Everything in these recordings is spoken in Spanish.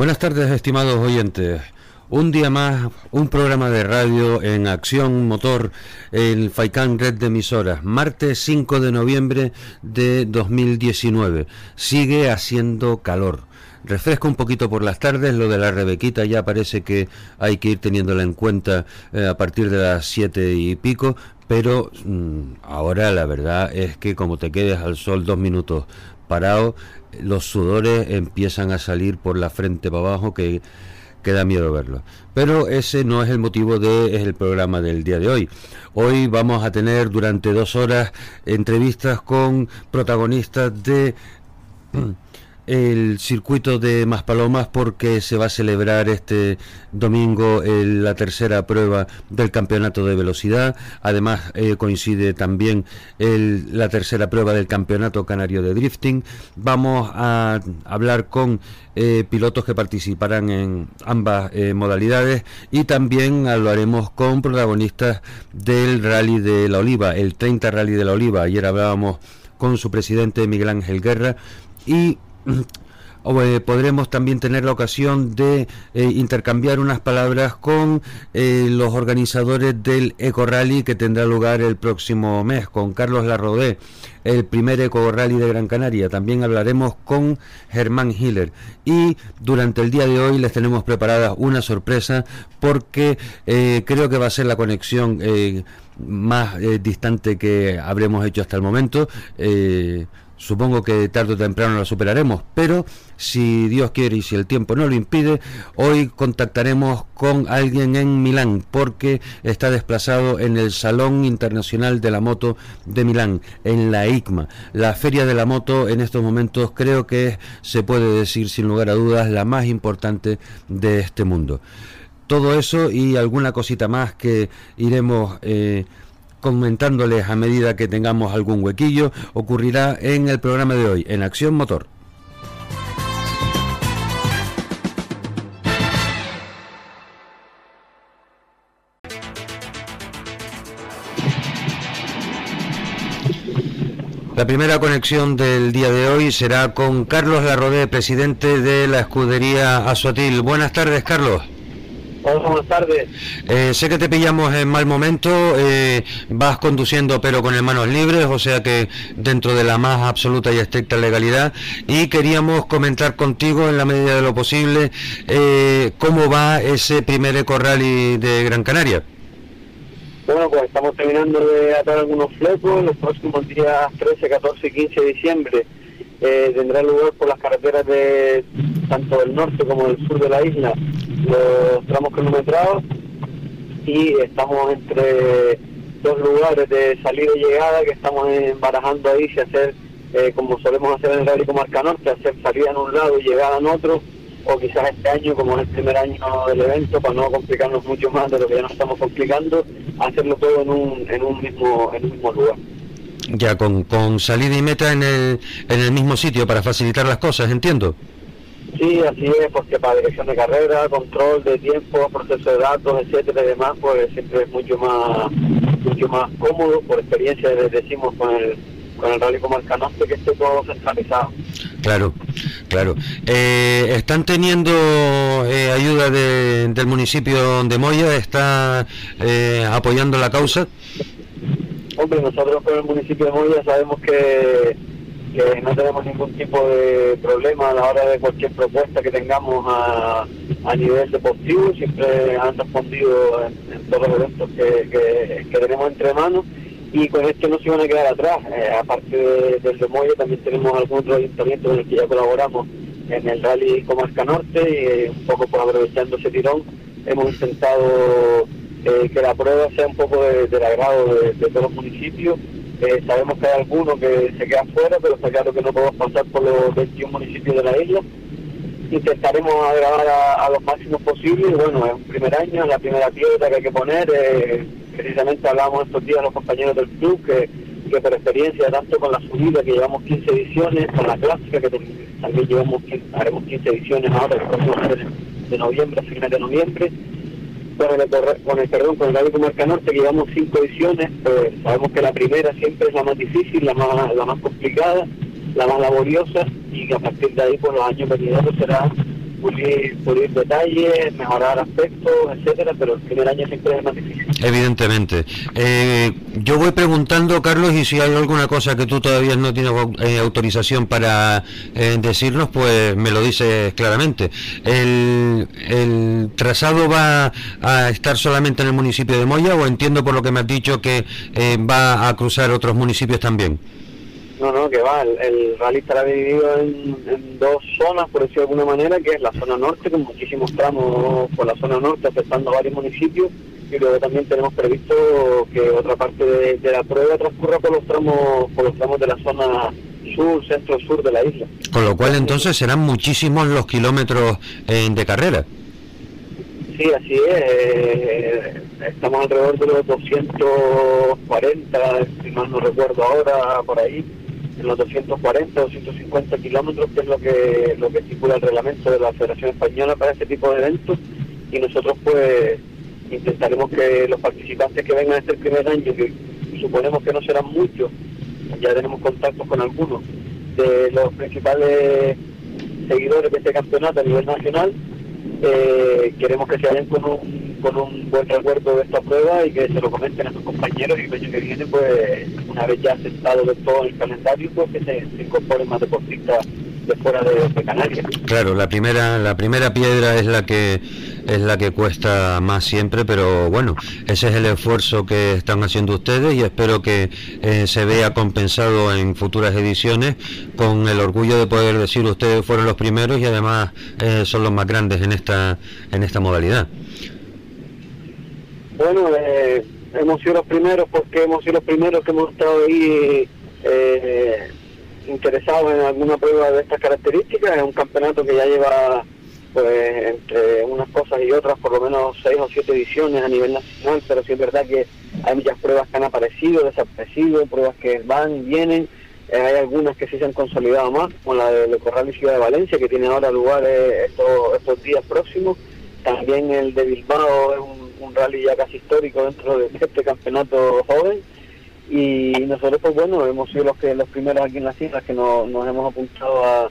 Buenas tardes, estimados oyentes. Un día más, un programa de radio en acción motor en Faicán Red de Emisoras. Martes 5 de noviembre de 2019. Sigue haciendo calor. Refresca un poquito por las tardes, lo de la Rebequita ya parece que hay que ir teniéndola en cuenta eh, a partir de las siete y pico, pero mm, ahora la verdad es que como te quedes al sol dos minutos parado, los sudores empiezan a salir por la frente para abajo que, que da miedo verlo. Pero ese no es el motivo del programa del día de hoy. Hoy vamos a tener durante dos horas entrevistas con protagonistas de el circuito de Maspalomas porque se va a celebrar este domingo la tercera prueba del campeonato de velocidad. Además eh, coincide también la tercera prueba del campeonato canario de drifting. Vamos a hablar con eh, pilotos que participarán en ambas eh, modalidades y también hablaremos con protagonistas del Rally de la Oliva, el 30 Rally de la Oliva. Ayer hablábamos con su presidente Miguel Ángel Guerra y eh, podremos también tener la ocasión de eh, intercambiar unas palabras con eh, los organizadores del Eco Rally que tendrá lugar el próximo mes, con Carlos Larrodé, el primer Eco Rally de Gran Canaria. También hablaremos con Germán Hiller. Y durante el día de hoy les tenemos preparada una sorpresa porque creo que va a ser la conexión más distante que habremos hecho hasta el momento. Supongo que tarde o temprano la superaremos, pero si Dios quiere y si el tiempo no lo impide, hoy contactaremos con alguien en Milán porque está desplazado en el Salón Internacional de la Moto de Milán, en la ICMA. La feria de la moto en estos momentos creo que se puede decir sin lugar a dudas la más importante de este mundo. Todo eso y alguna cosita más que iremos... Eh, comentándoles a medida que tengamos algún huequillo, ocurrirá en el programa de hoy, en Acción Motor. La primera conexión del día de hoy será con Carlos Larrodé, presidente de la escudería Azotil. Buenas tardes, Carlos. Hola, buenas tardes. Eh, sé que te pillamos en mal momento, eh, vas conduciendo pero con manos libres, o sea que dentro de la más absoluta y estricta legalidad. Y queríamos comentar contigo en la medida de lo posible eh, cómo va ese primer Eco Rally de Gran Canaria. Bueno, pues estamos terminando de atar algunos flecos los próximos días 13, 14 y 15 de diciembre. tendrá lugar por las carreteras de tanto del norte como del sur de la isla los tramos cronometrados y estamos entre dos lugares de salida y llegada que estamos barajando ahí si hacer eh, como solemos hacer en el Rally Comarca Norte, hacer salida en un lado y llegada en otro, o quizás este año, como es el primer año del evento, para no complicarnos mucho más de lo que ya nos estamos complicando, hacerlo todo en un, en un, mismo, en un mismo lugar. Ya, con, con salida y meta en el, en el mismo sitio para facilitar las cosas, entiendo. Sí, así es, porque para dirección de carrera, control de tiempo, proceso de datos, etcétera y demás, pues siempre es mucho más mucho más cómodo, por experiencia decimos con el con el Rally Comarca Norte que esté todo centralizado. Claro, claro. Eh, ¿Están teniendo eh, ayuda del municipio de Moya? ¿Está eh, apoyando la causa? Hombre, nosotros con el municipio de Moya sabemos que que no tenemos ningún tipo de problema a la hora de cualquier propuesta que tengamos a, a nivel deportivo, siempre han respondido en, todos los eventos que, que, tenemos entre manos. Y con esto no se van a quedar atrás. Eh, aparte del de también tenemos algún otro ayuntamiento con el que ya colaboramos en el Rally Comarca Norte. Y eh, un poco por aprovechando ese tirón hemos intentado eh, que la prueba sea un poco del agrado de todos los municipios eh, sabemos que hay algunos que se quedan fuera, pero está claro que no podemos pasar por los 21 municipios de la isla. Intentaremos agravar a, los máximos posibles. Bueno, es un primer año, la primera piedra que hay que poner. Eh, precisamente hablábamos estos días los compañeros del club que, que por experiencia, tanto con la subida que llevamos 15 ediciones, con la clásica que también llevamos, haremos 15 ediciones ahora, el próximo de noviembre, a finales de noviembre con el, con el perdón, con el Rally Comarca Norte, llevamos cinco ediciones, pues sabemos que la primera siempre es la más difícil, la más, la más complicada, la más laboriosa, y a partir de ahí, por pues, los años venideros será pulir, pulir detalles, mejorar aspectos, etcétera, pero el primer año siempre es más difícil. Evidentemente. Eh, yo voy preguntando, Carlos, y si hay alguna cosa que tú todavía no tienes eh, autorización para eh, decirnos, pues me lo dices claramente. El, ¿El trazado va a estar solamente en el municipio de Moya o entiendo por lo que me has dicho que va a cruzar otros municipios también? No, no, que va, el, rally estará dividido en, dos zonas, por decirlo de alguna manera, que es la zona norte, con muchísimos tramos por la zona norte afectando a varios municipios, y luego también tenemos previsto que otra parte de, la prueba transcurra por los tramos por los tramos de la zona sur, centro-sur de la isla. Con lo cual entonces serán muchísimos los kilómetros eh, de carrera. Sí, así es. Eh, estamos alrededor de los 240, si mal no recuerdo ahora, por ahí en los 240, 250 kilómetros, que es lo que, lo que estipula el reglamento de la Federación Española para este tipo de eventos. Y nosotros pues intentaremos que los participantes que vengan este primer año, que suponemos que no serán muchos, ya tenemos contactos con algunos, de los principales seguidores de este campeonato a nivel nacional, eh, queremos que se vayan con un, con un buen recuerdo de esta prueba y que se lo comenten a sus compañeros y el año que viene, pues una vez ya aceptado de todo el calendario, pues que se, incorporen más deportistas de fuera de, Canarias. Claro, la primera, la primera piedra es la que es la que cuesta más siempre, pero bueno, ese es el esfuerzo que están haciendo ustedes y espero que eh, se vea compensado en futuras ediciones con el orgullo de poder decir ustedes fueron los primeros y además eh, son los más grandes en esta en esta modalidad. Bueno, eh, hemos sido los primeros porque hemos sido los primeros que hemos estado ahí interesados en alguna prueba de estas características. Es un campeonato que ya lleva pues entre unas cosas y otras, por lo menos seis o siete ediciones a nivel nacional, pero sí es verdad que hay muchas pruebas que han aparecido, desaparecido, pruebas que van vienen, eh, hay algunas que sí se han consolidado más, como la de, Corral y Ciudad de Valencia, que tiene ahora lugar eh, estos, estos días próximos, también el de Bilbao es un, rally ya casi histórico dentro de este campeonato joven, y nosotros pues bueno, hemos sido los que los primeros aquí en las islas que nos hemos apuntado a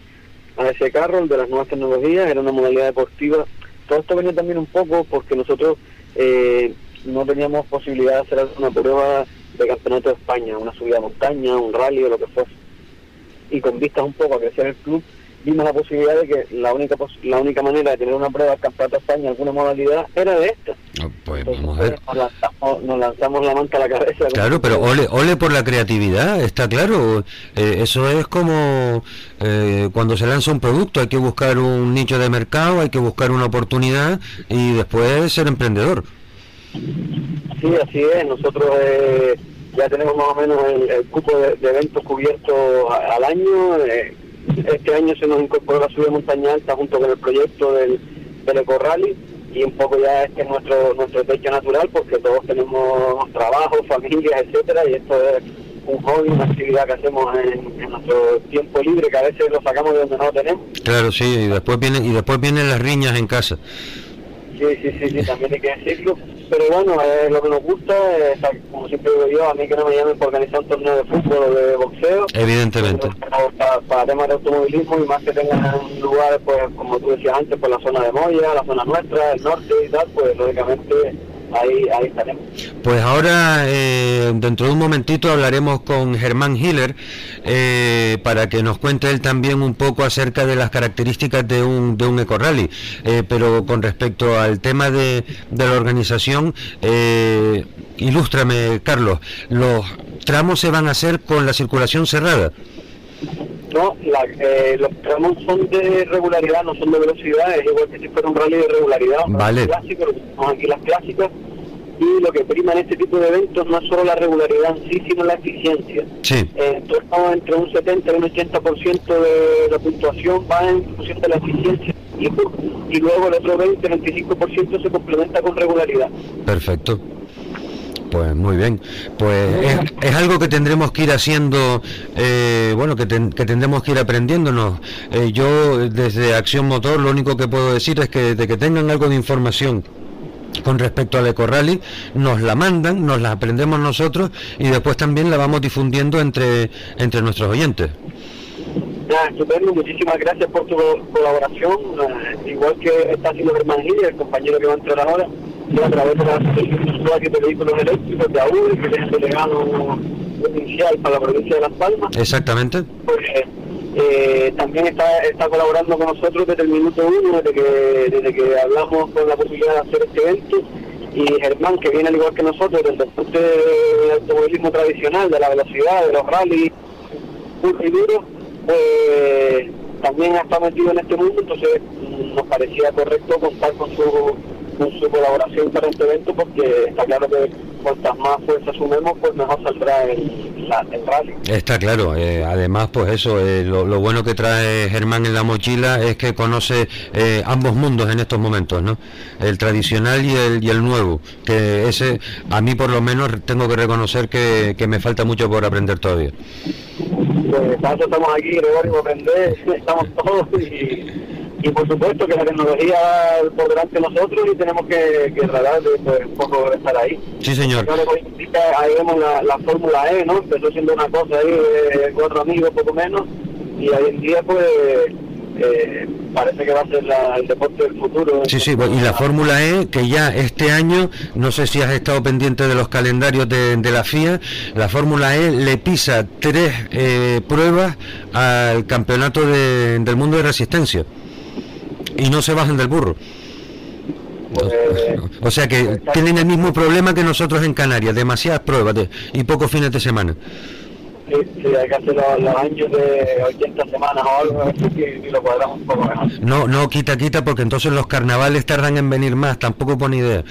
a ese carro, de las nuevas tecnologías, era una modalidad deportiva. Todo esto venía también un poco porque nosotros eh, no teníamos posibilidad de hacer una prueba de campeonato de España, una subida a montaña, un rally o lo que fuese. Y con vistas un poco a crecer el club, vimos la posibilidad de que la única la única manera de tener una prueba campeonato de España, alguna modalidad, era de esta. Ah, pues vamos a ver. Nos lanzamos, la manta a la cabeza. Claro, pero ole, ole por la creatividad, está claro. Eh, eso es como eh, cuando se lanza un producto, hay que buscar un nicho de mercado, hay que buscar una oportunidad y después ser emprendedor. Sí, así es. Nosotros eh, ya tenemos más o menos el, cupo de, eventos cubiertos al año. Este año se nos incorporó la subida montaña alta junto con el proyecto del, del Eco Rally y un poco ya este es nuestro nuestro techo natural porque todos tenemos trabajo, familia, etcétera y esto es un hobby, una actividad que hacemos en, nuestro tiempo libre que a veces lo sacamos de donde no lo tenemos. Claro, sí, y después vienen y después vienen las riñas en casa. Sí, sí, sí, sí, también hay que decirlo. Pero bueno, es lo que nos gusta, como siempre digo yo, a mí que no me llamen por organizar un torneo de fútbol o de boxeo. Evidentemente. Para, temas de automovilismo y más que tengan lugares, pues como tú decías antes, por la zona de Moya, la zona nuestra, el norte y tal, pues lógicamente ahí, ahí estaremos. Pues ahora, eh, dentro de un momentito, hablaremos con Germán Hiller eh, para que nos cuente él también un poco acerca de las características de un, de un eco-rally. Eh, pero con respecto al tema de, de la organización, ilústrame, Carlos, ¿los tramos se van a hacer con la circulación cerrada? No, los tramos son de regularidad, no son de velocidad, es igual que si fuera un rally de regularidad. Vale. Clásico, aquí las clásicas y lo que prima en este tipo de eventos no es solo la regularidad en sí, sino la eficiencia. Sí. Eh, entonces, entre un 70 y un 80% de la puntuación va en función de la eficiencia y, y luego el otro 20-25% se complementa con regularidad. Perfecto. Pues muy bien, pues es, algo que tendremos que ir haciendo, eh, bueno, que, que, tendremos que ir aprendiéndonos. Eh, yo desde Acción Motor lo único que puedo decir es que de que tengan algo de información con respecto al Eco Rally, nos la mandan, nos la aprendemos nosotros y después también la vamos difundiendo entre, entre nuestros oyentes. Nada, estupendo, muchísimas gracias por tu colaboración. Eh, igual que está haciendo Germán Gil, el compañero que va a entrar ahora, y a través de la Asociación de Vehículos Eléctricos de AUD, que es el delegado provincial para la provincia de Las Palmas. Exactamente. Pues, eh, también está, está colaborando con nosotros desde el minuto uno, desde que, desde que hablamos con la posibilidad de hacer este evento. Y Germán, que viene al igual que nosotros del deporte del automovilismo tradicional, de la velocidad, de los rallies, puro y duro, pues también está metido en este mundo, entonces nos parecía correcto contar con su su colaboración para este evento porque está claro que cuantas más fuerzas sumemos pues mejor saldrá el, la, el rally. Está claro, eh, además pues eso, eh, lo, lo, bueno que trae Germán en la mochila es que conoce eh, ambos mundos en estos momentos, ¿no? El tradicional y el, y el nuevo, que ese a mí por lo menos tengo que reconocer que, que me falta mucho por aprender todavía. Pues para eso estamos aquí, Gregorio, aprender, estamos todos y y por supuesto que la tecnología por delante de nosotros y tenemos que, que tratar de pues, un poco estar ahí. Sí, señor. Ahí vemos la, la Fórmula E, ¿no? Empezó siendo una cosa ahí de cuatro amigos, poco menos, y hoy en día, pues, eh, parece que va a ser la, el deporte del futuro. Sí, sí, y la Fórmula E, que ya este año, no sé si has estado pendiente de los calendarios de, de la FIA, la Fórmula E le pisa tres eh, pruebas al campeonato de, del mundo de resistencia y no se bajan del burro. Pues, o sea que tienen el mismo problema que nosotros en Canarias, demasiadas pruebas de, y pocos fines de semana. Sí, sí, hay que hacer los, los, años de 80 semanas o algo, y, y lo cuadramos un poco mejor. No, no, quita, quita, porque entonces los carnavales tardan en venir más, tampoco pone idea.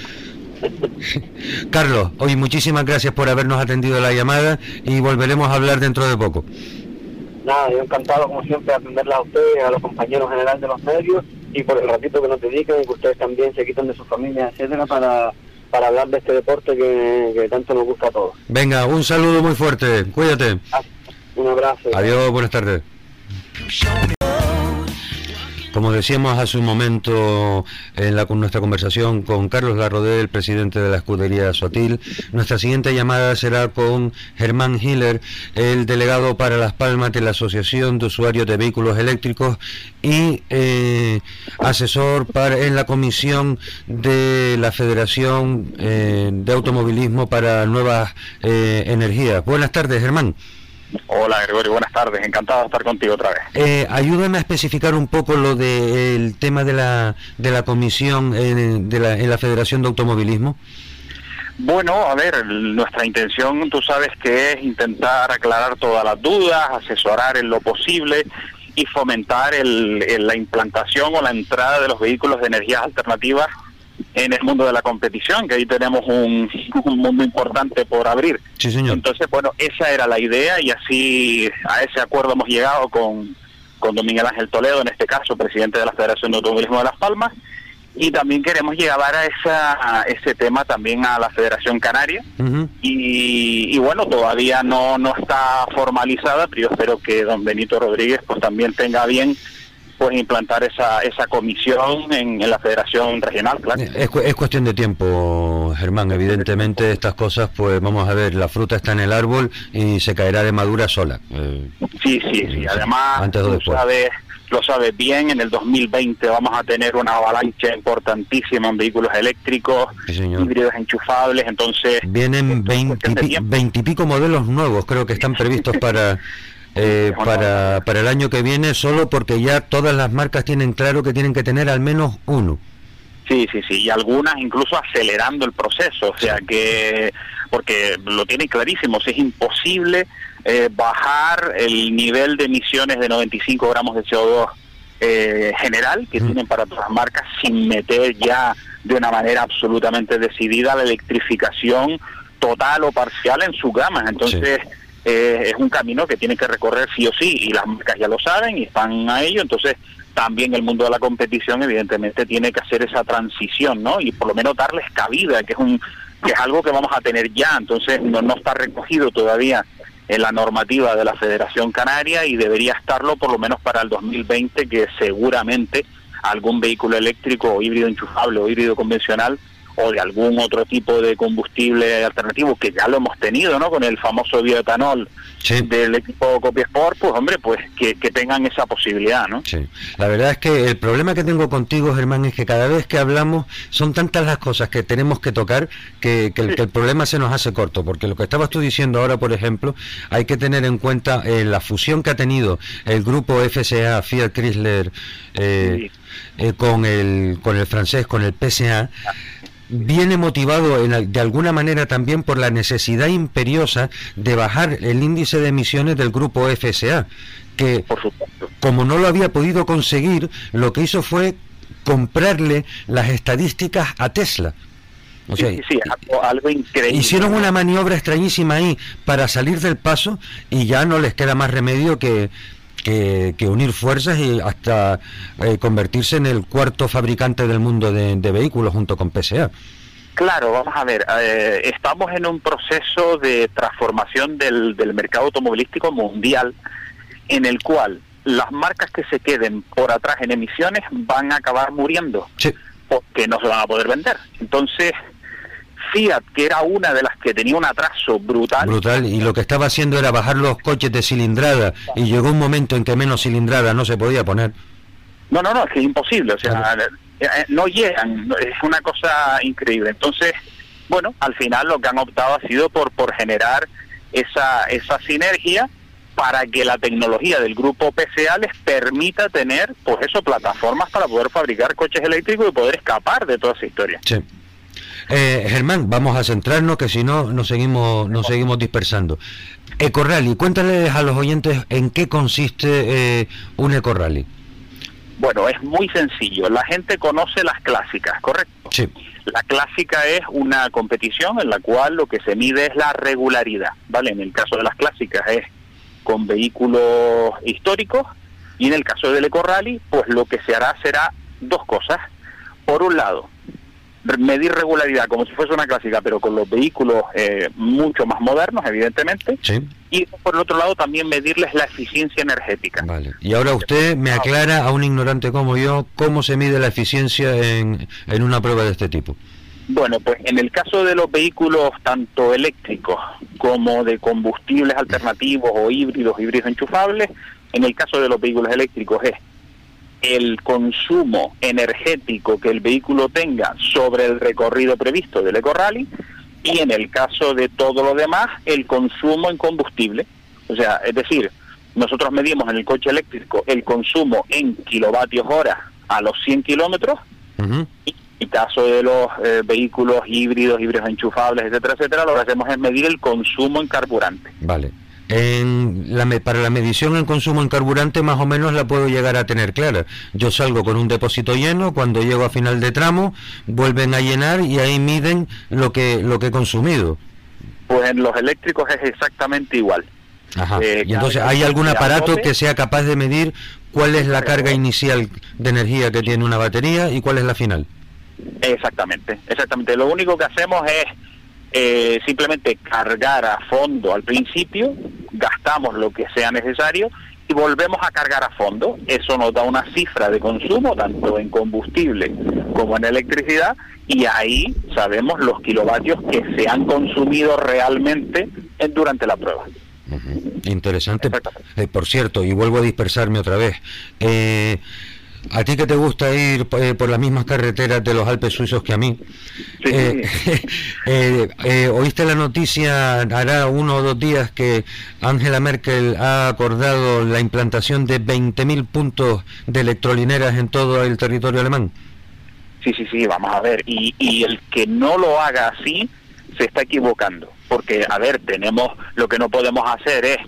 Carlos, hoy muchísimas gracias por habernos atendido la llamada y volveremos a hablar dentro de poco. Nada, yo encantado como siempre de atenderla a ustedes, a los compañeros generales de los medios y por el ratito que nos dedican y que ustedes también se quitan de sus familias, etcétera, para, para hablar de este deporte que, que tanto nos gusta a todos. Venga, un saludo muy fuerte, cuídate. Un abrazo. Adiós, buenas tardes. Como decíamos hace un momento en la, con nuestra conversación con Carlos Larrodé, el presidente de la escudería Sotil, nuestra siguiente llamada será con Germán Hiller, el delegado para Las Palmas de la Asociación de Usuarios de Vehículos Eléctricos y eh, asesor para, en la comisión de la Federación eh, de Automovilismo para Nuevas eh, Energías. Buenas tardes, Germán. Hola Gregorio, buenas tardes, encantado de estar contigo otra vez. Eh, ayúdame a especificar un poco lo del de, tema de la, de la comisión en, de la, en la Federación de Automovilismo. Bueno, a ver, nuestra intención, tú sabes que es intentar aclarar todas las dudas, asesorar en lo posible y fomentar el, el, la implantación o la entrada de los vehículos de energías alternativas en el mundo de la competición, que ahí tenemos un, un, mundo importante por abrir. Sí, señor. Entonces, bueno, esa era la idea y así a ese acuerdo hemos llegado con, con don Miguel Ángel Toledo, en este caso, presidente de la Federación de Automovilismo de Las Palmas, y también queremos llevar a, esa, a ese tema también a la Federación Canaria uh -huh. y, y, bueno todavía no no está formalizada pero yo espero que don Benito Rodríguez pues también tenga bien pues implantar esa, esa comisión en, en la Federación Regional, claro. Es, es, cuestión de tiempo, Germán. Evidentemente estas cosas, pues vamos a ver, la fruta está en el árbol y se caerá de madura sola. Eh, sí, sí, sí. Además, antes o después. Sabes, lo sabes bien, en el 2020 vamos a tener una avalancha importantísima en vehículos eléctricos, sí, híbridos enchufables, entonces... Vienen veintipico modelos nuevos, creo que están previstos para eh, para, para el año que viene solo porque ya todas las marcas tienen claro que tienen que tener al menos uno. Sí, sí, sí, y algunas incluso acelerando el proceso, o sea que, porque lo tienen clarísimo, es imposible eh, bajar el nivel de emisiones de 95 gramos de CO2 eh, general que mm. tienen para todas las marcas sin meter ya de una manera absolutamente decidida la electrificación total o parcial en sus gamas. Entonces... Sí eh, es un camino que tiene que recorrer sí o sí y las marcas ya lo saben y están a ello, entonces también el mundo de la competición evidentemente tiene que hacer esa transición, ¿no? Y por lo menos darles cabida, que es un que es algo que vamos a tener ya, entonces no, no está recogido todavía en la normativa de la Federación Canaria y debería estarlo por lo menos para el 2020, que seguramente algún vehículo eléctrico o híbrido enchufable o híbrido convencional o de algún otro tipo de combustible alternativo que ya lo hemos tenido, ¿no? Con el famoso bioetanol del equipo Copiesport, pues hombre, pues que, tengan esa posibilidad, ¿no? Sí. La verdad es que el problema que tengo contigo, Germán, es que cada vez que hablamos son tantas las cosas que tenemos que tocar que, el, problema se nos hace corto, porque lo que estabas tú diciendo ahora, por ejemplo, hay que tener en cuenta eh, la fusión que ha tenido el grupo FCA, Fiat Chrysler, eh, eh, con, el, con el francés, con el PSA viene motivado de alguna manera también por la necesidad imperiosa de bajar el índice de emisiones del grupo FSA, que como no lo había podido conseguir, lo que hizo fue comprarle las estadísticas a Tesla. O sea, algo, increíble. Hicieron una maniobra extrañísima ahí para salir del paso y ya no les queda más remedio que, que, unir fuerzas y hasta eh, convertirse en el cuarto fabricante del mundo de, vehículos junto con PSA. Claro, vamos a ver, eh, estamos en un proceso de transformación del, del mercado automovilístico mundial en el cual las marcas que se queden por atrás en emisiones van a acabar muriendo porque no se van a poder vender. Entonces, Fiat, que era una de las que tenía un atraso brutal. Brutal, y lo que estaba haciendo era bajar los coches de cilindrada, y llegó un momento en que menos cilindrada no se podía poner. No, no, no, es que es imposible, o sea, eh, eh, no llegan, es una cosa increíble. Entonces, bueno, al final lo que han optado ha sido por, por generar esa, esa sinergia para que la tecnología del grupo PCA les permita tener, pues eso, plataformas para poder fabricar coches eléctricos y poder escapar de toda esa historia. Sí. Eh, Germán, vamos a centrarnos que si no nos seguimos, nos seguimos dispersando. Ecorrally, cuéntales a los oyentes en qué consiste eh, un Ecorrally. Bueno, es muy sencillo. La gente conoce las clásicas, ¿correcto? Sí. La clásica es una competición en la cual lo que se mide es la regularidad, ¿vale? En el caso de las clásicas es con vehículos históricos y en el caso del Eco Rally, pues lo que se hará será dos cosas. Por un lado, medir regularidad como si fuese una clásica, pero con los vehículos eh, mucho más modernos, evidentemente. Y por el otro lado también medirles la eficiencia energética. Vale. Y ahora usted me aclara a un ignorante como yo cómo se mide la eficiencia en, en una prueba de este tipo. Bueno, pues en el caso de los vehículos tanto eléctricos como de combustibles alternativos o híbridos, híbridos enchufables, en el caso de los vehículos eléctricos es el consumo energético que el vehículo tenga sobre el recorrido previsto del EcoRally y en el caso de todo lo demás, el consumo en combustible. O sea, es decir, nosotros medimos en el coche eléctrico el consumo en kilovatios hora a los 100 kilómetros y en el caso de los eh, vehículos híbridos, híbridos enchufables, etcétera, etcétera, lo que hacemos es medir el consumo en carburante. Vale. En la, para la medición en consumo en carburante más o menos la puedo llegar a tener clara. Yo salgo con un depósito lleno, cuando llego a final de tramo vuelven a llenar y ahí miden lo que lo que he consumido. Pues en los eléctricos es exactamente igual. Ajá. Eh, y entonces, ¿hay algún aparato que sea capaz de medir cuál es la carga inicial de energía que tiene una batería y cuál es la final? Exactamente, exactamente. Lo único que hacemos es eh, simplemente cargar a fondo al principio, gastamos lo que sea necesario y volvemos a cargar a fondo. Eso nos da una cifra de consumo, tanto en combustible como en electricidad, y ahí sabemos los kilovatios que se han consumido realmente durante la prueba. Interesante. Eh, por cierto, y vuelvo a dispersarme otra vez. Eh, a ti que te gusta ir eh, por las mismas carreteras de los Alpes suizos que a mí, eh, eh, oíste la noticia hará uno o dos días que Angela Merkel ha acordado la implantación de 20.000 puntos de electrolineras en todo el territorio alemán. Sí, sí, sí, vamos a ver. Y, y el que no lo haga así se está equivocando. Porque, a ver, tenemos, lo que no podemos hacer es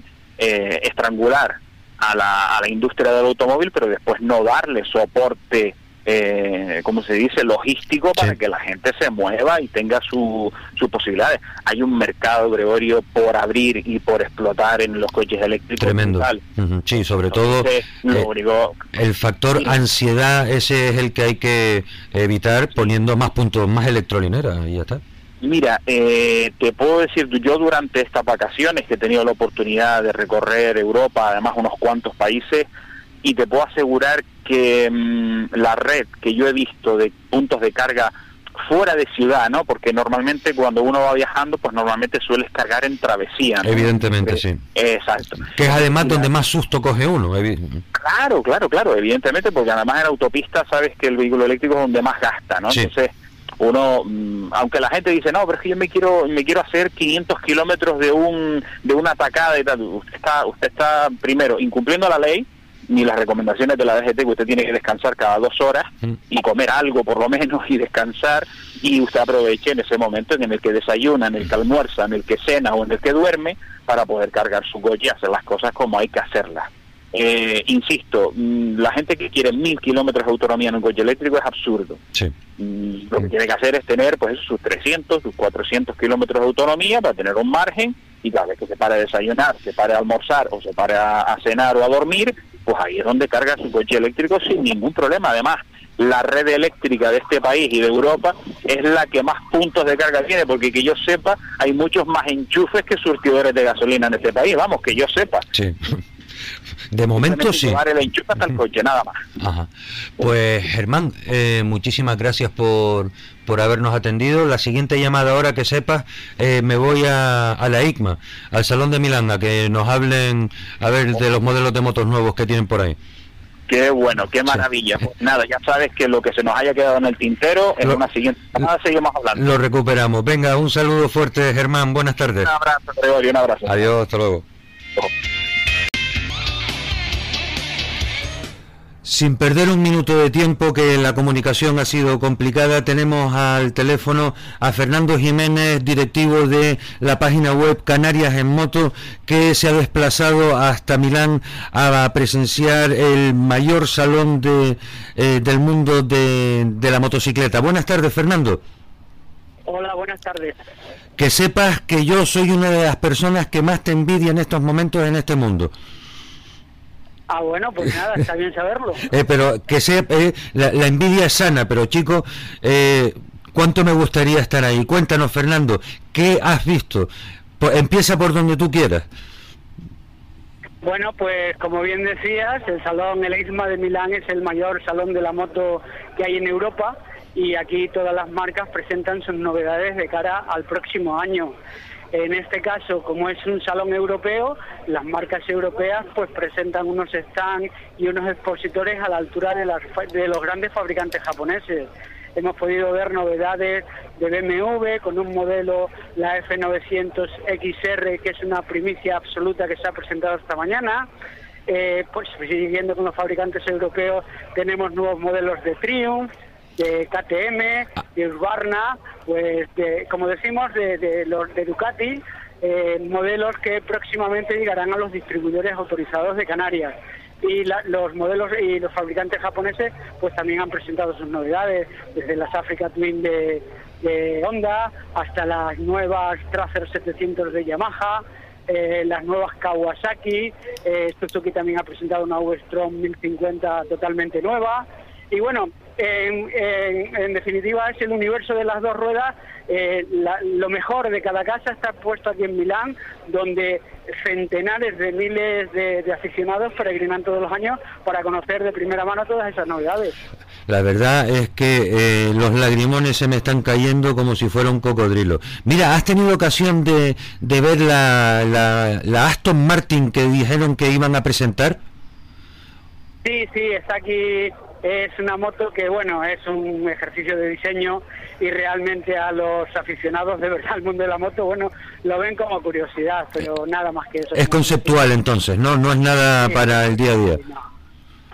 estrangular a la, a la industria del automóvil, pero después no darle soporte, eh, como se dice, logístico para que la gente se mueva y tenga sus posibilidades. Hay un mercado, Gregorio, por abrir y por explotar en los coches eléctricos. Tremendo. Sí, sobre todo eh, el factor ansiedad, ese es el que hay que evitar poniendo más puntos, más electrolineras y ya está. Mira, eh, te puedo decir, yo durante estas vacaciones que he tenido la oportunidad de recorrer Europa, además unos cuantos países, y te puedo asegurar que mm, la red que yo he visto de puntos de carga fuera de ciudad, ¿no? Porque normalmente cuando uno va viajando, pues normalmente sueles cargar en travesía. Evidentemente, sí. Exacto. Que es además donde más susto coge uno. Claro, claro, claro, evidentemente, porque además en autopista sabes que el vehículo eléctrico es donde más gasta, ¿no? Entonces uno mm, aunque la gente dice no pero es que yo me quiero me quiero hacer 500 kilómetros de un de una atacada y tal usted está usted está primero incumpliendo la ley ni las recomendaciones de la DGT que usted tiene que descansar cada dos horas mm. y comer algo por lo menos y descansar y usted aproveche en ese momento en el que desayuna, en el que almuerza, en el que cena o en el que duerme para poder cargar su coche y hacer las cosas como hay que hacerlas. Eh, insisto, mm, la gente que quiere mil kilómetros de autonomía en un coche eléctrico es absurdo. Mm, lo que tiene que hacer es tener pues sus 300, sus 400 kilómetros de autonomía para tener un margen y cada vez que se para a desayunar, se pare a almorzar o se pare a, cenar o a dormir, pues ahí es donde carga su coche eléctrico sin ningún problema. Además, la red eléctrica de este país y de Europa es la que más puntos de carga tiene, porque que yo sepa, hay muchos más enchufes que surtidores de gasolina en este país, vamos, que yo sepa. Sí. De momento sí. el enchufe hasta el coche, nada más. Ajá. Pues Germán, eh, muchísimas gracias por, por habernos atendido. La siguiente llamada, ahora que sepas, eh, me voy a, a, la ICMA, al Salón de Milán, a que nos hablen a ver de los modelos de motos nuevos que tienen por ahí. Qué bueno, qué maravilla. Pues nada, ya sabes que lo que se nos haya quedado en el tintero, en una siguiente seguimos hablando. Lo recuperamos. Venga, un saludo fuerte, Germán. Buenas tardes. Un abrazo, Gregorio, un abrazo. Adiós, hasta luego. Sin perder un minuto de tiempo, que la comunicación ha sido complicada, tenemos al teléfono a Fernando Jiménez, directivo de la página web Canarias en Moto, que se ha desplazado hasta Milán a presenciar el mayor salón de, eh, del mundo de, de la motocicleta. Buenas tardes, Fernando. Hola, buenas tardes. Que sepas que yo soy una de las personas que más te envidia en estos momentos en este mundo. Ah, bueno, pues nada, está bien saberlo. Eh, pero que sea, eh, la, envidia es sana, pero chico, eh, ¿cuánto me gustaría estar ahí? Cuéntanos, Fernando, ¿qué has visto? empieza por donde tú quieras. Bueno, pues como bien decías, el salón, el EISMA de Milán es el mayor salón de la moto que hay en Europa y aquí todas las marcas presentan sus novedades de cara al próximo año. En este caso, como es un salón europeo, las marcas europeas pues presentan unos stands y unos expositores a la altura de, los grandes fabricantes japoneses. Hemos podido ver novedades de BMW con un modelo, la F900XR, que es una primicia absoluta que se ha presentado esta mañana. Eh, pues siguiendo con los fabricantes europeos, tenemos nuevos modelos de Triumph, de KTM, de Urbana, pues como decimos, de, los de Ducati, eh, modelos que próximamente llegarán a los distribuidores autorizados de Canarias. Y los modelos y los fabricantes japoneses pues también han presentado sus novedades, desde las Africa Twin de, Honda hasta las nuevas Tracer 700 de Yamaha, eh, las nuevas Kawasaki, eh, Suzuki también ha presentado una V-Strom 1050 totalmente nueva. Y bueno, en, definitiva es el universo de las dos ruedas. Eh, lo mejor de cada casa está puesto aquí en Milán, donde centenares de miles de, aficionados peregrinan todos los años para conocer de primera mano todas esas novedades. La verdad es que eh, los lagrimones se me están cayendo como si fuera un cocodrilo. Mira, ¿has tenido ocasión de, de ver la, la, la Aston Martin que dijeron que iban a presentar? Sí, sí, está aquí es una moto que, bueno, es un ejercicio de diseño y realmente a los aficionados de verdad al mundo de la moto, bueno, lo ven como curiosidad, pero nada más que eso. Es conceptual entonces, ¿no? No es nada para el día a día.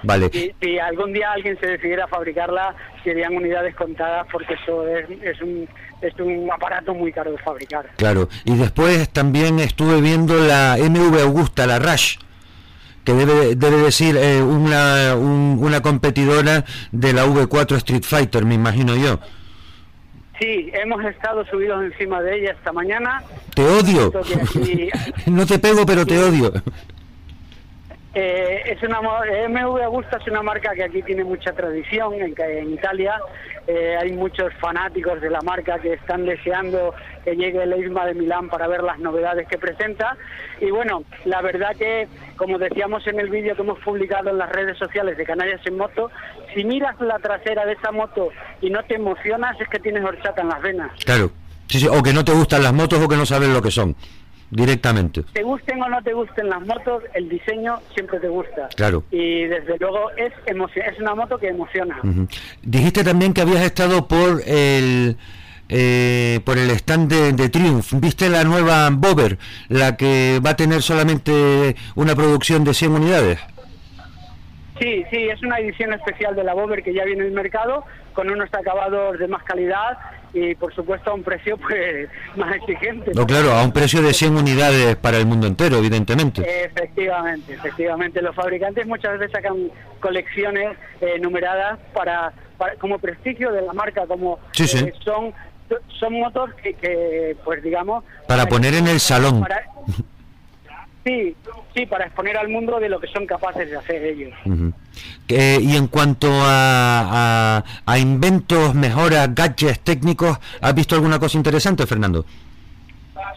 Vale. Si, algún día alguien se decidiera a fabricarla, serían unidades contadas porque eso es, es, un, es un aparato muy caro de fabricar. Claro, y después también estuve viendo la MV Augusta, la Rush que debe, debe decir eh, una, una competidora de la V4 Street Fighter, me imagino yo. Sí, hemos estado subidos encima de ella esta mañana. Te odio. no te pego, pero te odio. Eh, es una MV Agusta es una marca que aquí tiene mucha tradición en, en Italia. Eh, hay muchos fanáticos de la marca que están deseando que llegue el EISMA de Milán para ver las novedades que presenta. Y bueno, la verdad que, como decíamos en el vídeo que hemos publicado en las redes sociales de Canarias en Moto, si miras la trasera de esa moto y no te emocionas, es que tienes horchata en las venas. Claro, sí, sí, o que no te gustan las motos o que no sabes lo que son directamente. Te gusten o no te gusten las motos, el diseño siempre te gusta. Claro. Y desde luego es es una moto que emociona. Dijiste también que habías estado por el eh, por el stand de, de, Triumph. ¿Viste la nueva Bover, la que va a tener solamente una producción de 100 unidades? Sí, sí, es una edición especial de la Bover que ya viene en el mercado con unos acabados de más calidad y por supuesto a un precio pues más exigente. No, claro, a un precio de 100 unidades para el mundo entero, evidentemente. Efectivamente, efectivamente. Los fabricantes muchas veces sacan colecciones eh, numeradas para, como prestigio de la marca, como eh, son son motos que, pues digamos... Para, poner en el salón. Sí, sí, para exponer al mundo de lo que son capaces de hacer ellos. y en cuanto a, a, inventos, mejoras, gadgets técnicos, ¿has visto alguna cosa interesante, Fernando?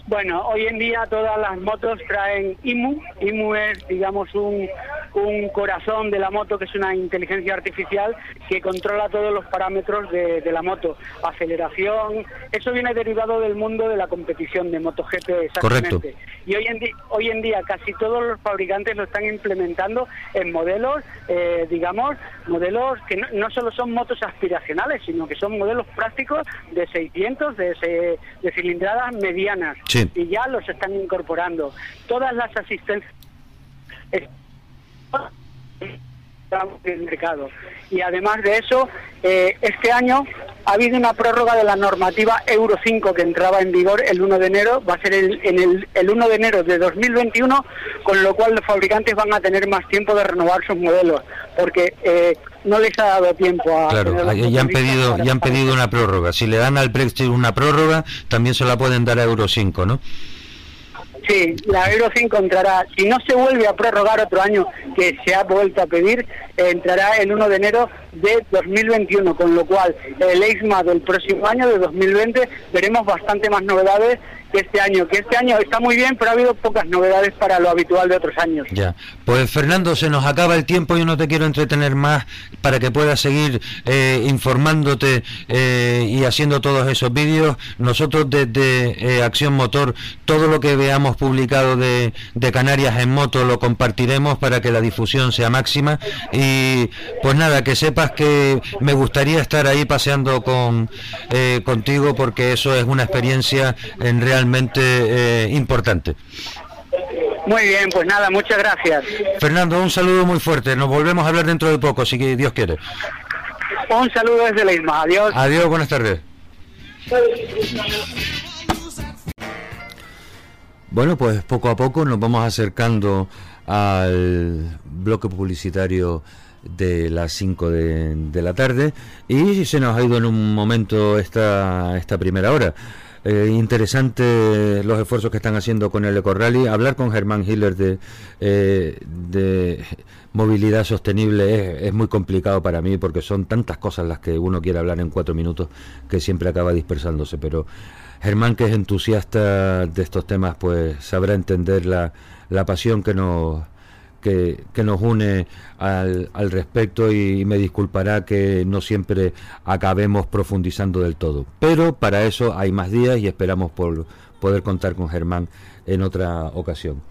Bueno, hoy en día todas las motos traen IMU. IMU es, digamos, un, un corazón de la moto que es una inteligencia artificial que controla todos los parámetros de, la moto. Aceleración, eso viene derivado del mundo de la competición de MotoGP, exactamente. Correcto. Y hoy en, hoy en día casi todos los fabricantes lo están implementando en modelos, eh, digamos, modelos que no, solo son motos aspiracionales, sino que son modelos prácticos de 600, de, de cilindradas medianas y ya los están incorporando. Todas las asistencias del mercado. Y además de eso, eh, este año ha habido una prórroga de la normativa Euro 5 que entraba en vigor el 1 de enero, va a ser el, en el, el 1 de enero de 2021, con lo cual los fabricantes van a tener más tiempo de renovar sus modelos, porque eh, no les ha dado tiempo a... Claro, ya han pedido, ya han pedido una prórroga. Si le dan al Brexit una prórroga, también se la pueden dar a Euro 5, ¿no? Sí, la Euro 5 entrará, si no se vuelve a prorrogar otro año que se ha vuelto a pedir, entrará el 1 de enero de 2021, con lo cual el EISMA del próximo año, de 2020, veremos bastante más novedades que este año, que este año está muy bien, pero ha habido pocas novedades para lo habitual de otros años. Ya, pues Fernando, se nos acaba el tiempo, yo no te quiero entretener más para que puedas seguir eh, informándote eh, y haciendo todos esos vídeos. Nosotros desde eh, Acción Motor, todo lo que veamos publicado de, de Canarias en moto lo compartiremos para que la difusión sea máxima y pues nada, que sepas que me gustaría estar ahí paseando con contigo porque eso es una experiencia en realidad realmente eh, importante. Muy bien, pues nada, muchas gracias. Fernando, un saludo muy fuerte. Nos volvemos a hablar dentro de poco, si Dios quiere. Un saludo desde la ISMA. Adiós. Adiós, buenas tardes. Bueno, pues poco a poco nos vamos acercando al bloque publicitario de las 5 de, de, la tarde y se nos ha ido en un momento esta, esta primera hora. Eh, interesante los esfuerzos que están haciendo con el Eco Rally. Hablar con Germán Hiller de, eh, de movilidad sostenible es, muy complicado para mí porque son tantas cosas las que uno quiere hablar en cuatro minutos que siempre acaba dispersándose. Pero Germán, que es entusiasta de estos temas, pues sabrá entender la, la pasión que nos que, nos une al, al, respecto y me disculpará que no siempre acabemos profundizando del todo. Pero para eso hay más días y esperamos por poder contar con Germán en otra ocasión.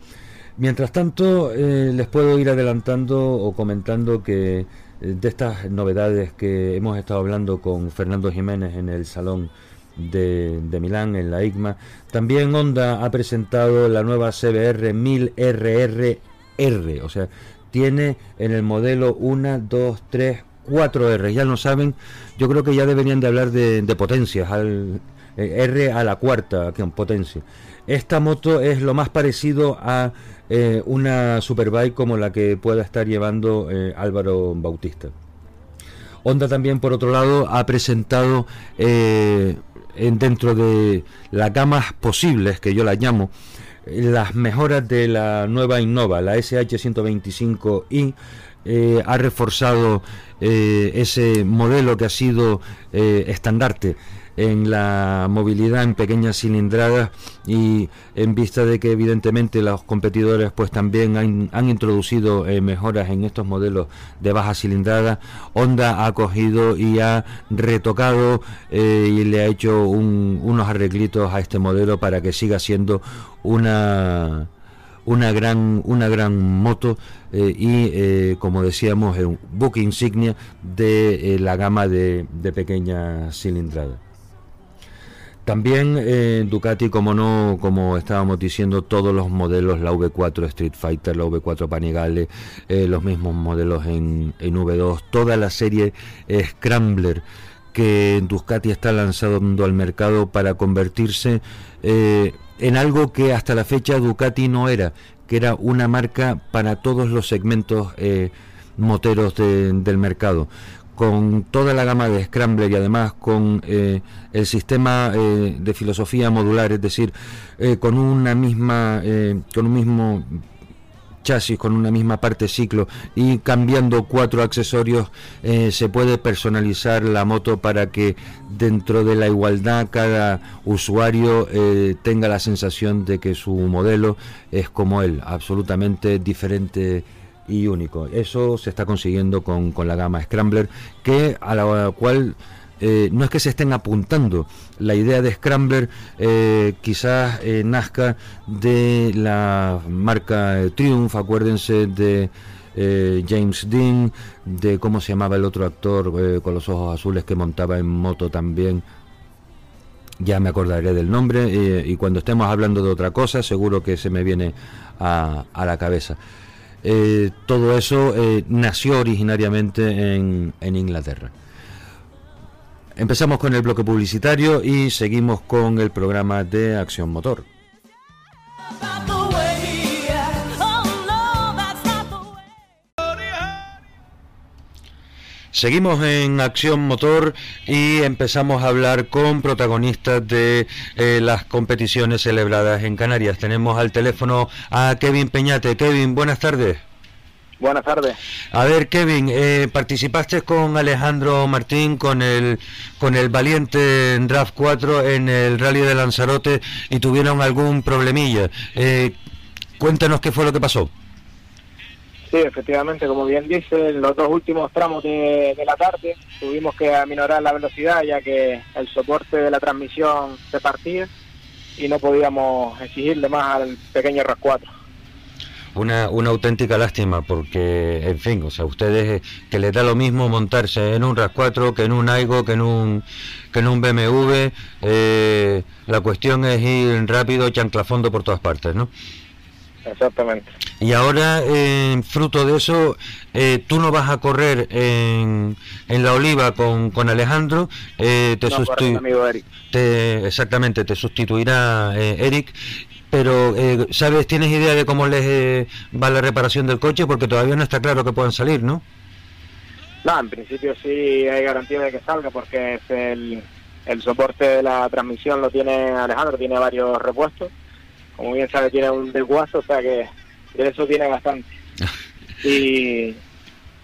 Mientras tanto, eh, les puedo ir adelantando o comentando que eh, de estas novedades que hemos estado hablando con Fernando Jiménez en el Salón de, de, Milán, en la IGMA. También Honda ha presentado la nueva CBR 1000RR R, o sea, tiene en el modelo 1, 2, 3, 4 R, ya lo saben, yo creo que ya deberían de hablar de, potencias, al, eh, R a la cuarta, que en potencia. Esta moto es lo más parecido a eh, una superbike como la que pueda estar llevando eh, Álvaro Bautista. Honda también, por otro lado, ha presentado en, dentro de las gamas posibles, que yo las llamo, las mejoras de la nueva Innova, la SH125i, eh, ha reforzado eh, ese modelo que ha sido eh, estandarte en la movilidad en pequeñas cilindradas y en vista de que evidentemente los competidores pues también han, introducido mejoras en estos modelos de baja cilindrada, Honda ha cogido y ha retocado y le ha hecho unos arreglitos a este modelo para que siga siendo una una gran, una gran moto eh, y, eh, como decíamos, un buque insignia de eh, la gama de, de pequeña cilindrada. También Ducati, como no, como estábamos diciendo, todos los modelos, la V4 Street Fighter, la V4 Panigale, los mismos modelos en, en, V2, toda la serie Scrambler que Ducati está lanzando al mercado para convertirse en algo que hasta la fecha Ducati no era, que era una marca para todos los segmentos eh, moteros del mercado con toda la gama de Scrambler y además con eh, el sistema eh, de filosofía modular, es decir, con una misma, con un mismo chasis con una misma parte ciclo y cambiando cuatro accesorios eh, se puede personalizar la moto para que dentro de la igualdad cada usuario eh, tenga la sensación de que su modelo es como él, absolutamente diferente y único. Eso se está consiguiendo con, con la gama Scrambler, que a la cual eh, no es que se estén apuntando. La idea de Scrambler eh, quizás eh, nazca de la marca Triumph, acuérdense de James Dean, de cómo se llamaba el otro actor con los ojos azules que montaba en moto también. Ya me acordaré del nombre y cuando estemos hablando de otra cosa seguro que se me viene a, a la cabeza. Todo eso nació originariamente en, en Inglaterra. Empezamos con el bloque publicitario y seguimos con el programa de Acción Motor. Seguimos en Acción Motor y empezamos a hablar con protagonistas de eh, las competiciones celebradas en Canarias. Tenemos al teléfono a Kevin Peñate. Kevin, buenas tardes. Buenas tardes. A ver, Kevin, eh, participaste con Alejandro Martín con el con el valiente Draft 4 en el Rally de Lanzarote y tuvieron algún problemilla. Eh, cuéntanos qué fue lo que pasó. Sí, efectivamente, como bien dice, los dos últimos tramos de, la tarde tuvimos que aminorar la velocidad ya que el soporte de la transmisión se partía y no podíamos exigirle más al pequeño RAV 4 una, una auténtica lástima porque, en fin, o sea, ustedes que les da lo mismo montarse en un RAS4 que en un Aigo, que en un, que en un BMW, eh, la cuestión es ir rápido, chanclafondo por todas partes, ¿no? Exactamente. Y ahora, eh, fruto de eso, eh, tú no vas a correr en, en la oliva con, con Alejandro, eh, te, no, te exactamente, te sustituirá Eric pero eh, ¿sabes, tienes idea de cómo les eh, va la reparación del coche? Porque todavía no está claro que puedan salir, ¿no? No, en principio sí hay garantía de que salga porque es el, el soporte de la transmisión lo tiene Alejandro, tiene varios repuestos. Como bien sabe, tiene un desguazo, o sea que de eso tiene bastante. y,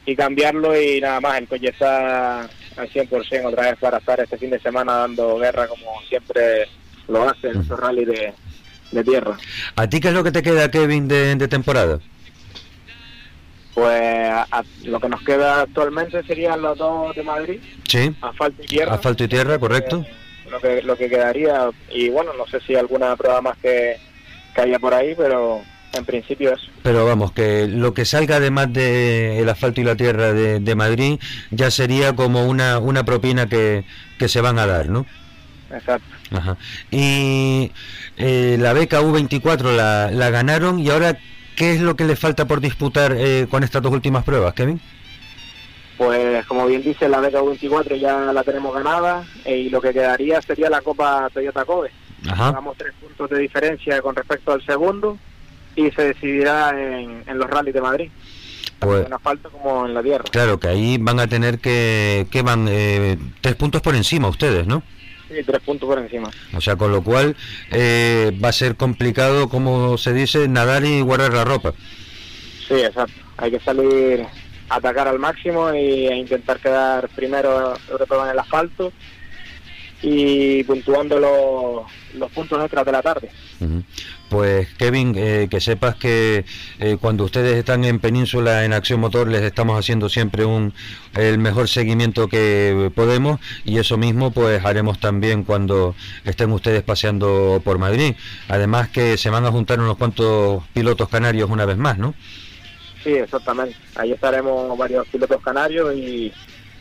y cambiarlo y nada más, el coche está al 100% otra vez para estar este fin de semana dando guerra como siempre lo hace en esos rally de, de tierra. ¿A ti qué es lo que te queda, Kevin, de, temporada? Pues lo que nos queda actualmente serían los dos de Madrid. Sí. Asfalto y tierra. Asfalto y tierra, correcto. lo, que, lo que quedaría, y bueno, no sé si alguna prueba más que, que haya por ahí, pero en principio es. Pero vamos, que lo que salga además del el asfalto y la tierra de, de, Madrid ya sería como una, una propina que, que se van a dar, ¿no? Exacto. Ajá. Y eh, la beca U24 la, la, ganaron y ahora, ¿qué es lo que le falta por disputar eh, con estas dos últimas pruebas, Kevin? Pues como bien dice, la beca U24 ya la tenemos ganada eh, y lo que quedaría sería la Copa Toyota Kobe. Damos tres puntos de diferencia con respecto al segundo y se decidirá en, en los rallies de Madrid. Pues, nos falta como en la tierra. Claro, que ahí van a tener que, que van tres puntos por encima ustedes, ¿no? y tres puntos por encima. O sea, con lo cual eh, va a ser complicado, como se dice, nadar y guardar la ropa. Sí, exacto. Hay que salir a atacar al máximo y a intentar quedar primero, sobre todo en el asfalto y puntuando los, los puntos extras de la tarde. Pues Kevin, eh, que sepas que eh, cuando ustedes están en Península en Acción Motor les estamos haciendo siempre un el mejor seguimiento que podemos y eso mismo pues haremos también cuando estén ustedes paseando por Madrid. Además que se van a juntar unos cuantos pilotos canarios una vez más, ¿no? Sí, exactamente. Ahí estaremos varios pilotos canarios y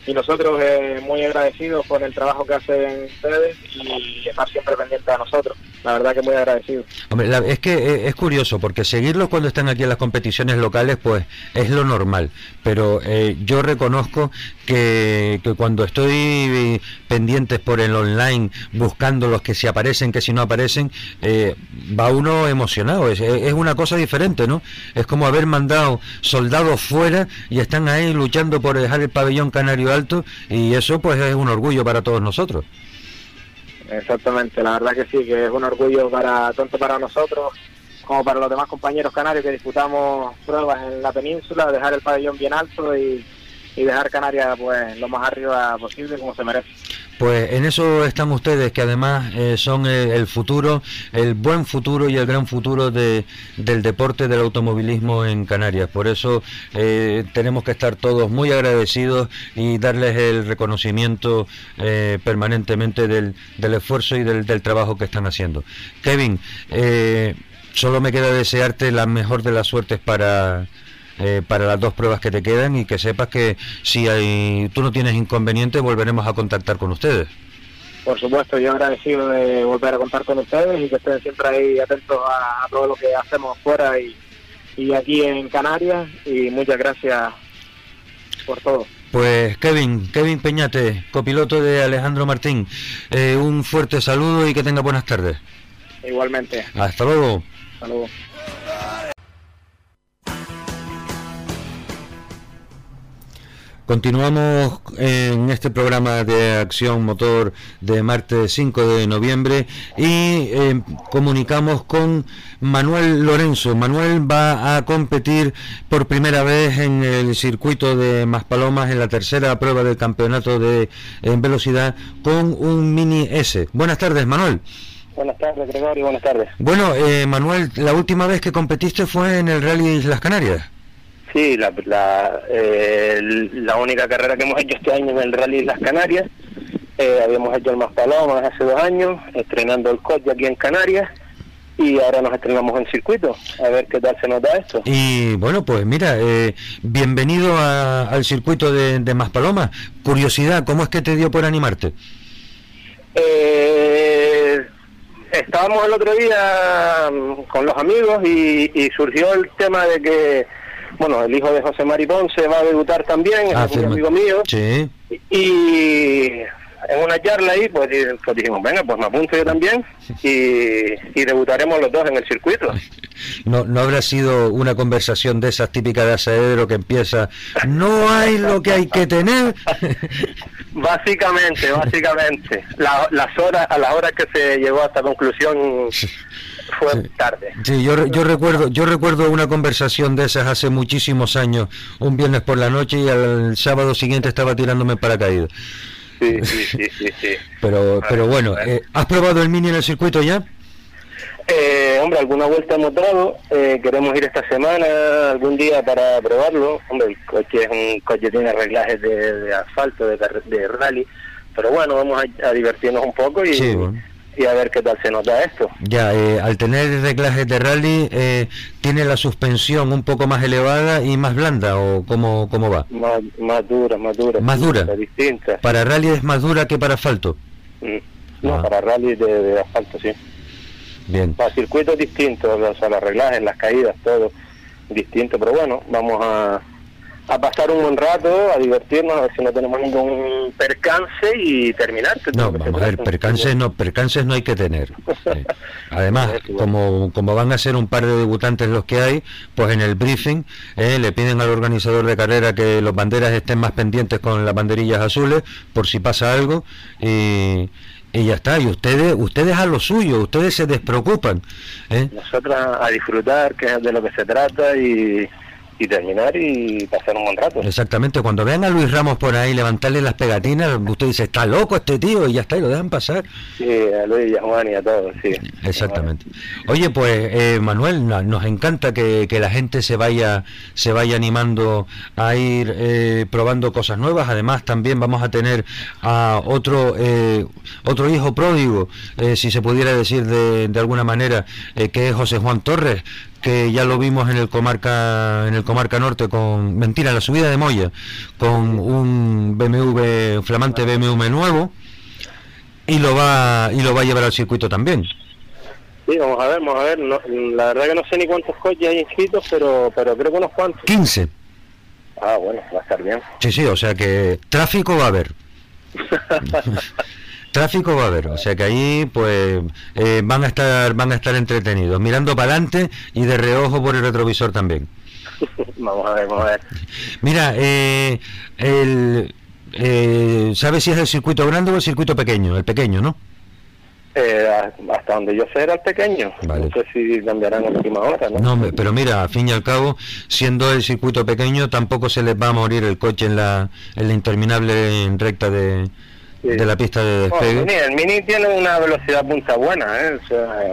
y nosotros eh, muy agradecidos por el trabajo que hacen ustedes y estar siempre pendientes a nosotros. La verdad que muy agradecidos. Hombre, es que eh, es curioso porque seguirlos cuando están aquí en las competiciones locales pues es lo normal, pero eh, yo reconozco que, que, cuando estoy pendientes por el online buscando los que si aparecen, que si no aparecen, va uno emocionado, es, es una cosa diferente, ¿no? Es como haber mandado soldados fuera y están ahí luchando por dejar el pabellón canario alto y eso pues es un orgullo para todos nosotros. Exactamente, la verdad que sí, que es un orgullo para tanto para nosotros como para los demás compañeros canarios que disputamos pruebas en la península, dejar el pabellón bien alto y, y dejar Canarias pues lo más arriba posible como se merece. Pues en eso están ustedes, que además eh, son el, futuro, el buen futuro y el gran futuro de, del deporte del automovilismo en Canarias. Por eso eh, tenemos que estar todos muy agradecidos y darles el reconocimiento eh, permanentemente del, del, esfuerzo y del, del, trabajo que están haciendo. Kevin, solo me queda desearte la mejor de las suertes para eh, para las dos pruebas que te quedan y que sepas que si hay, tú no tienes inconveniente volveremos a contactar con ustedes. Por supuesto, yo agradecido de volver a contar con ustedes y que estén siempre ahí atentos a, todo lo que hacemos fuera y, y aquí en Canarias y muchas gracias por todo. Pues Kevin, Kevin Peñate, copiloto de Alejandro Martín, eh, un fuerte saludo y que tenga buenas tardes. Igualmente. Hasta luego. Hasta luego. Continuamos en este programa de Acción Motor de martes 5 de noviembre y eh, comunicamos con Manuel Lorenzo. Manuel va a competir por primera vez en el circuito de Maspalomas en la tercera prueba del campeonato de en velocidad con un Mini S. Buenas tardes, Manuel. Buenas tardes, Gregorio. Buenas tardes. Bueno, eh, Manuel, la última vez que competiste fue en el Rally Las Canarias. Sí, la, la, eh, la única carrera que hemos hecho este año en el Rally Las Canarias. Eh, habíamos hecho el Maspalomas hace dos años, estrenando el coche aquí en Canarias y ahora nos estrenamos en circuito, a ver qué tal se nos da esto. Y bueno, pues mira, eh, bienvenido a, al circuito de, de Maspalomas. Curiosidad, ¿cómo es que te dio por animarte? Eh, estábamos el otro día mm, con los amigos y, y surgió el tema de que bueno, el hijo de José Mari Ponce va a debutar también, Ah, es un sí, amigo mío, Sí. y en una charla ahí, pues, pues dijimos, venga, pues me apunto yo también, y, y debutaremos los dos en el circuito. No, no habrá sido una conversación de esas típicas de asadero que empieza, no hay lo que hay que tener. Básicamente, básicamente, la- las horas, a las horas que se llegó a esta conclusión fue tarde. Sí, yo, yo recuerdo yo recuerdo una conversación de esas hace muchísimos años, un viernes por la noche y al sábado siguiente estaba tirándome paracaídas. Sí, sí, sí, sí, sí. Pero, pero bueno, eh, ¿has probado el mini en el circuito ya? Eh, hombre, alguna vuelta hemos dado. Eh, queremos ir esta semana, algún día para probarlo. Hombre, el coche es un coche tiene reglajes de, de asfalto, de, de rally. Pero bueno, vamos a, a divertirnos un poco y, Sí, bueno. Y a ver qué tal se nos da esto. Ya, eh, al tener reglajes de rally, eh, ¿tiene la suspensión un poco más elevada y más blanda o cómo, cómo va? Más, más dura, más dura. Más dura. Distinta. Para rally es más dura que para asfalto. Mm. No, Ah. para rally de, de asfalto, sí. Bien. Para circuitos distintos, o sea, los reglajes, las caídas, todo distinto. Pero bueno, vamos a, a pasar un buen rato, a divertirnos, a ver si no tenemos ningún percance y terminar. No, vamos a ver, percances no, percances no hay que tener. Eh, Además, como, como van a ser un par de debutantes los que hay, pues en el briefing eh, le piden al organizador de carrera que los banderas estén más pendientes con las banderillas azules por si pasa algo y, Y ya está, y ustedes, ustedes a lo suyo, ustedes se despreocupan. ¿eh? Nosotros a disfrutar, que es de lo que se trata, y, y terminar y pasar un buen rato. Exactamente, cuando vean a Luis Ramos por ahí levantarle las pegatinas, usted dice, está loco este tío, y ya está, y lo dejan pasar. Sí, a Luis y a Juan y a todos, sí. Exactamente. Oye, pues eh, Manuel, nos encanta que, que la gente se vaya, se vaya animando a ir eh, probando cosas nuevas. Además, también vamos a tener a otro, eh, otro hijo pródigo, eh, si se pudiera decir de, de alguna manera, eh, que es José Juan Torres que ya lo vimos en el comarca en el comarca norte con mentira en la subida de Moya con un BMW flamante BMW nuevo y lo va y lo va a llevar al circuito también Sí, vamos a ver, vamos a ver. No, la verdad que no sé ni cuántos coches hay inscritos, pero, pero creo que unos cuantos. 15 Ah, bueno, va a estar bien. sí sí o sea que tráfico va a haber tráfico va a haber o sea que ahí pues eh, van a estar van a estar entretenidos mirando para adelante y de reojo por el retrovisor también vamos a ver, vamos a ver. Mira, eh, el, eh, ¿sabes si es el circuito grande o el circuito pequeño? El pequeño, ¿no? Eh, hasta donde yo sé era el pequeño. Vale. No sé si cambiarán en la última hora, ¿no? No, pero mira, al fin y al cabo, siendo el circuito pequeño, tampoco se les va a morir el coche en la, en la interminable recta de. De la pista de Bueno, despegue. el Mini tiene una velocidad punta buena, ¿eh? O sea,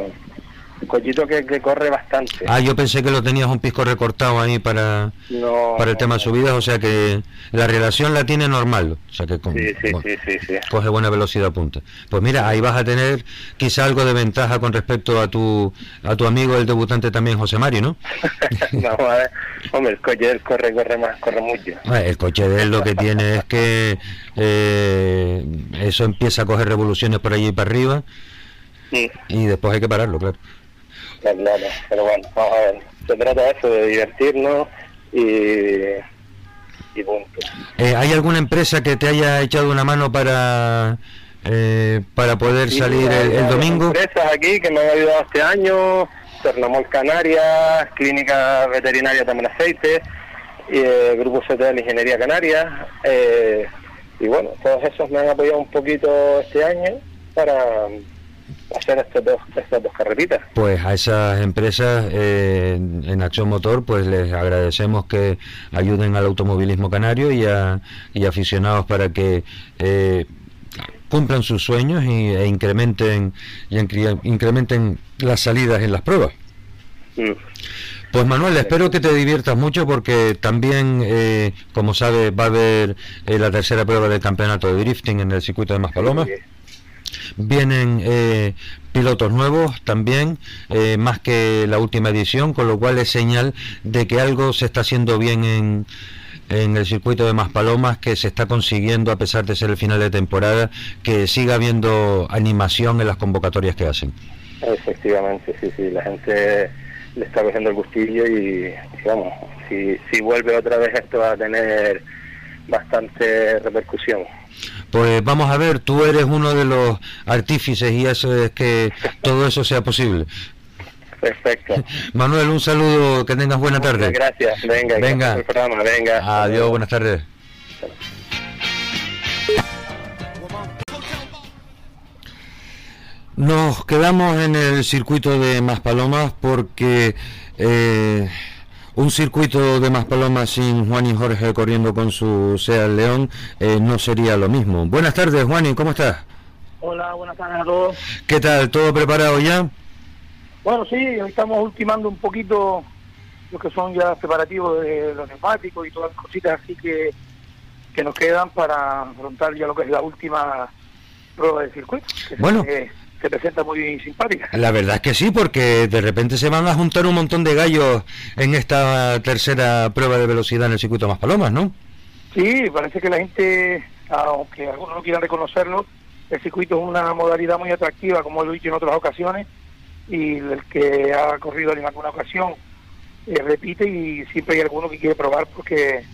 un cochito que, que corre bastante. Ah, yo pensé que lo tenías un pisco recortado ahí para, no, para el tema de no. subidas, o sea que la relación la tiene normal, o sea que con- Sí, sí, bueno, sí, sí, sí. coge buena velocidad punta. Pues mira, ahí vas a tener quizá algo de ventaja con respecto a tu a tu amigo el debutante también José Mario, ¿no? Vamos a ver. Hombre, el coche él corre, corre más, corre mucho. Ah, El coche de él lo que tiene es que eh, eso empieza a coger revoluciones por allí y para arriba y después hay que pararlo, claro. Está claro. Pero bueno, vamos a ver. Se trata de eso, de divertirnos y, y punto. Eh, ¿Hay alguna empresa que te haya echado una mano para eh, para poder Sí, salir el, el domingo? empresas aquí que me han ayudado este año, Ternamol Canarias, Clínica Veterinaria También Aceite, eh, Grupo CTL Ingeniería Canaria, eh, y bueno, todos esos me han apoyado un poquito este año para hacer estas dos, estas dos carreritas. Pues a esas empresas eh, en en Acción Motor, pues les agradecemos que ayuden al automovilismo canario y a, y aficionados para que eh, cumplan sus sueños y, e incrementen y incre- incrementen las salidas en las pruebas. Mm. Pues Manuel, espero que te diviertas mucho porque también, eh, como sabes, va a haber eh, la tercera prueba del campeonato de drifting en el circuito de Maspalomas. Sí. Vienen eh, pilotos nuevos también, eh, más que la última edición, con lo cual es señal de que algo se está haciendo bien en, en el circuito de Maspalomas, que se está consiguiendo, a pesar de ser el final de temporada, que siga habiendo animación en las convocatorias que hacen. Efectivamente, sí, sí, la gente le está cogiendo el gustillo y, vamos, si, si vuelve otra vez esto va a tener bastante repercusión. Pues vamos a ver, tú eres uno de los artífices y eso es que todo eso sea posible. Perfecto. Manuel, un saludo, que tengas buena tarde. Gracias. Venga, Venga. el programa. Venga. Adiós, buenas tardes. Nos quedamos en el circuito de Maspalomas porque eh, un circuito de Maspalomas sin Juan y Jorge corriendo con su Seat León eh, no sería lo mismo. Buenas tardes, Juan, ¿cómo estás? Hola, buenas tardes a todos. ¿Qué tal? ¿Todo preparado ya? Bueno, sí, estamos ultimando un poquito lo que son ya preparativos de los neumáticos y todas las cositas así que, que nos quedan para afrontar ya lo que es la última prueba del circuito, que se- Bueno. Que se presenta muy simpática. La verdad es que sí, porque de repente se van a juntar un montón de gallos en esta tercera prueba de velocidad en el circuito de Maspalomas, ¿no? Sí, parece que la gente, aunque algunos no quieran reconocerlo, el circuito es una modalidad muy atractiva, como lo he dicho en otras ocasiones, y el que ha corrido en alguna ocasión eh, repite y siempre hay alguno que quiere probar porque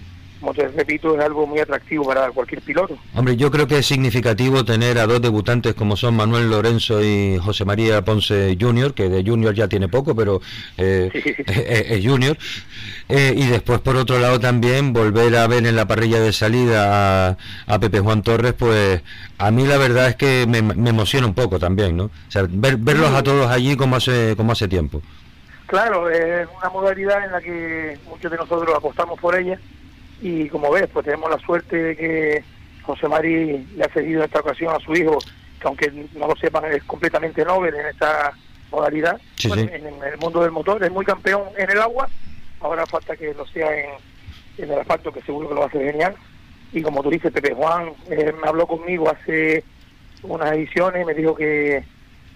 como te repito, es algo muy atractivo para cualquier piloto. Hombre, yo creo que es significativo tener a dos debutantes como son Manuel Lorenzo y José María Ponce Junior, que de Junior ya tiene poco, pero eh, es, Junior. Eh, y después, por otro lado, también volver a ver en la parrilla de salida a, Pepe Juan Torres, pues a mí la verdad es que me, emociona un poco también, ¿no? O sea, verlos a todos allí como hace, como hace tiempo. Claro, es una modalidad en la que muchos de nosotros apostamos por ella y como ves, pues tenemos la suerte de que José Mari le ha cedido en esta ocasión a su hijo, que aunque no lo sepan es completamente Nobel en esta modalidad, En, el mundo del motor, es muy campeón en el agua, ahora falta que lo sea en, el asfalto, que seguro que lo va a hacer genial, y como tú dices, Pepe Juan eh, me habló conmigo hace unas ediciones, me dijo que,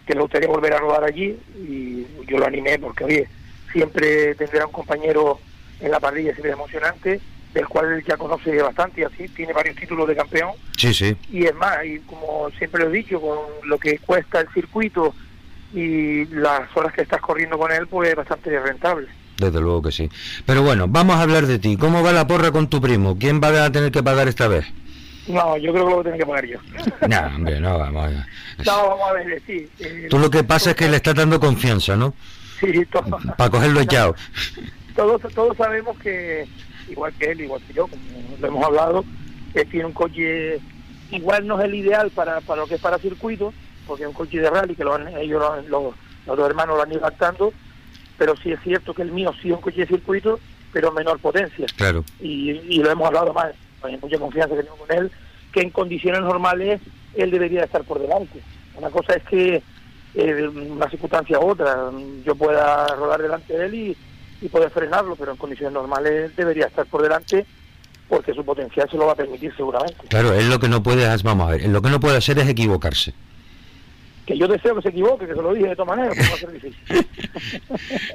que le gustaría volver a rodar allí, y yo lo animé porque, oye, siempre tendrá un compañero en la parrilla, siempre emocionante, del cual ya conoce bastante y así tiene varios títulos de campeón. Sí, sí. Y es más, y como siempre lo he dicho, con lo que cuesta el circuito y las horas que estás corriendo con él, pues es bastante rentable. Desde luego que sí. Pero bueno, vamos a hablar de ti. ¿Cómo va la porra con tu primo? ¿Quién va a tener que pagar esta vez? No, yo creo que lo voy a tener que pagar yo. No, hombre, no, vamos a ver. No, vamos a ver, sí. Eh, Tú lo que pasa es que le estás dando confianza, ¿no? Sí, todo. Para cogerlo echado. Todos, todos sabemos que igual que él, igual que yo, como lo hemos hablado, que tiene un coche, igual no es el ideal para, para lo que es para circuito, porque es un coche de rally que lo han, ellos los, dos hermanos lo han ido adaptando, pero sí es cierto que el mío sí es un coche de circuito, pero menor potencia. Claro. Y, y lo hemos hablado más, hay mucha confianza que tengo con él, que en condiciones normales él debería estar por delante. Una cosa es que eh, una circunstancia u otra, yo pueda rodar delante de él y y poder frenarlo, pero en condiciones normales debería estar por delante porque su potencial se lo va a permitir seguramente. Claro, él lo que no puede, vamos a ver, lo que no puede hacer es equivocarse. Que yo deseo que se equivoque, que se lo dije de todas maneras, pero va a ser difícil.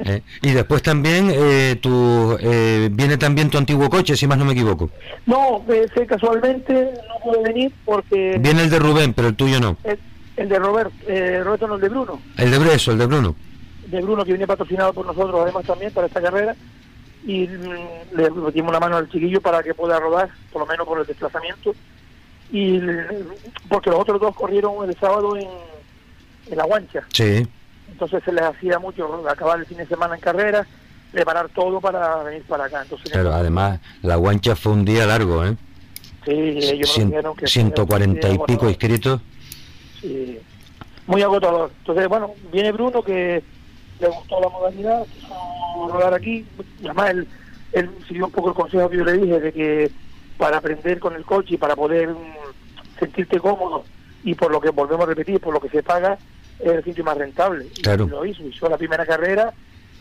Eh, y después también eh, tu, eh, viene también tu antiguo coche, si más no me equivoco. No, ese casualmente no puede venir porque... Viene el de Rubén, pero el tuyo no. El, de Robert, eh, Roberto no, el de Bruno. El de Breso, el de Bruno de Bruno que viene patrocinado por nosotros además también para esta carrera y mm, le metimos la mano al chiquillo para que pueda rodar, por lo menos por el desplazamiento. Y porque los otros dos corrieron el sábado en, en la guancha. Sí. Entonces se les hacía mucho acabar el fin de semana en carrera, preparar todo para venir para acá. Entonces, Pero además, la guancha fue un día largo, ¿eh? Sí, ellos Cien, que 140 y pico inscritos. Sí, muy agotador. Entonces, bueno, viene Bruno que le gustó la modalidad, quiso rodar aquí, además él, él siguió un poco el consejo que yo le dije de que para aprender con el coche y para poder mm, sentirte cómodo y por lo que volvemos a repetir, por lo que se paga, es el sitio más rentable. Claro. Y lo hizo, hizo la primera carrera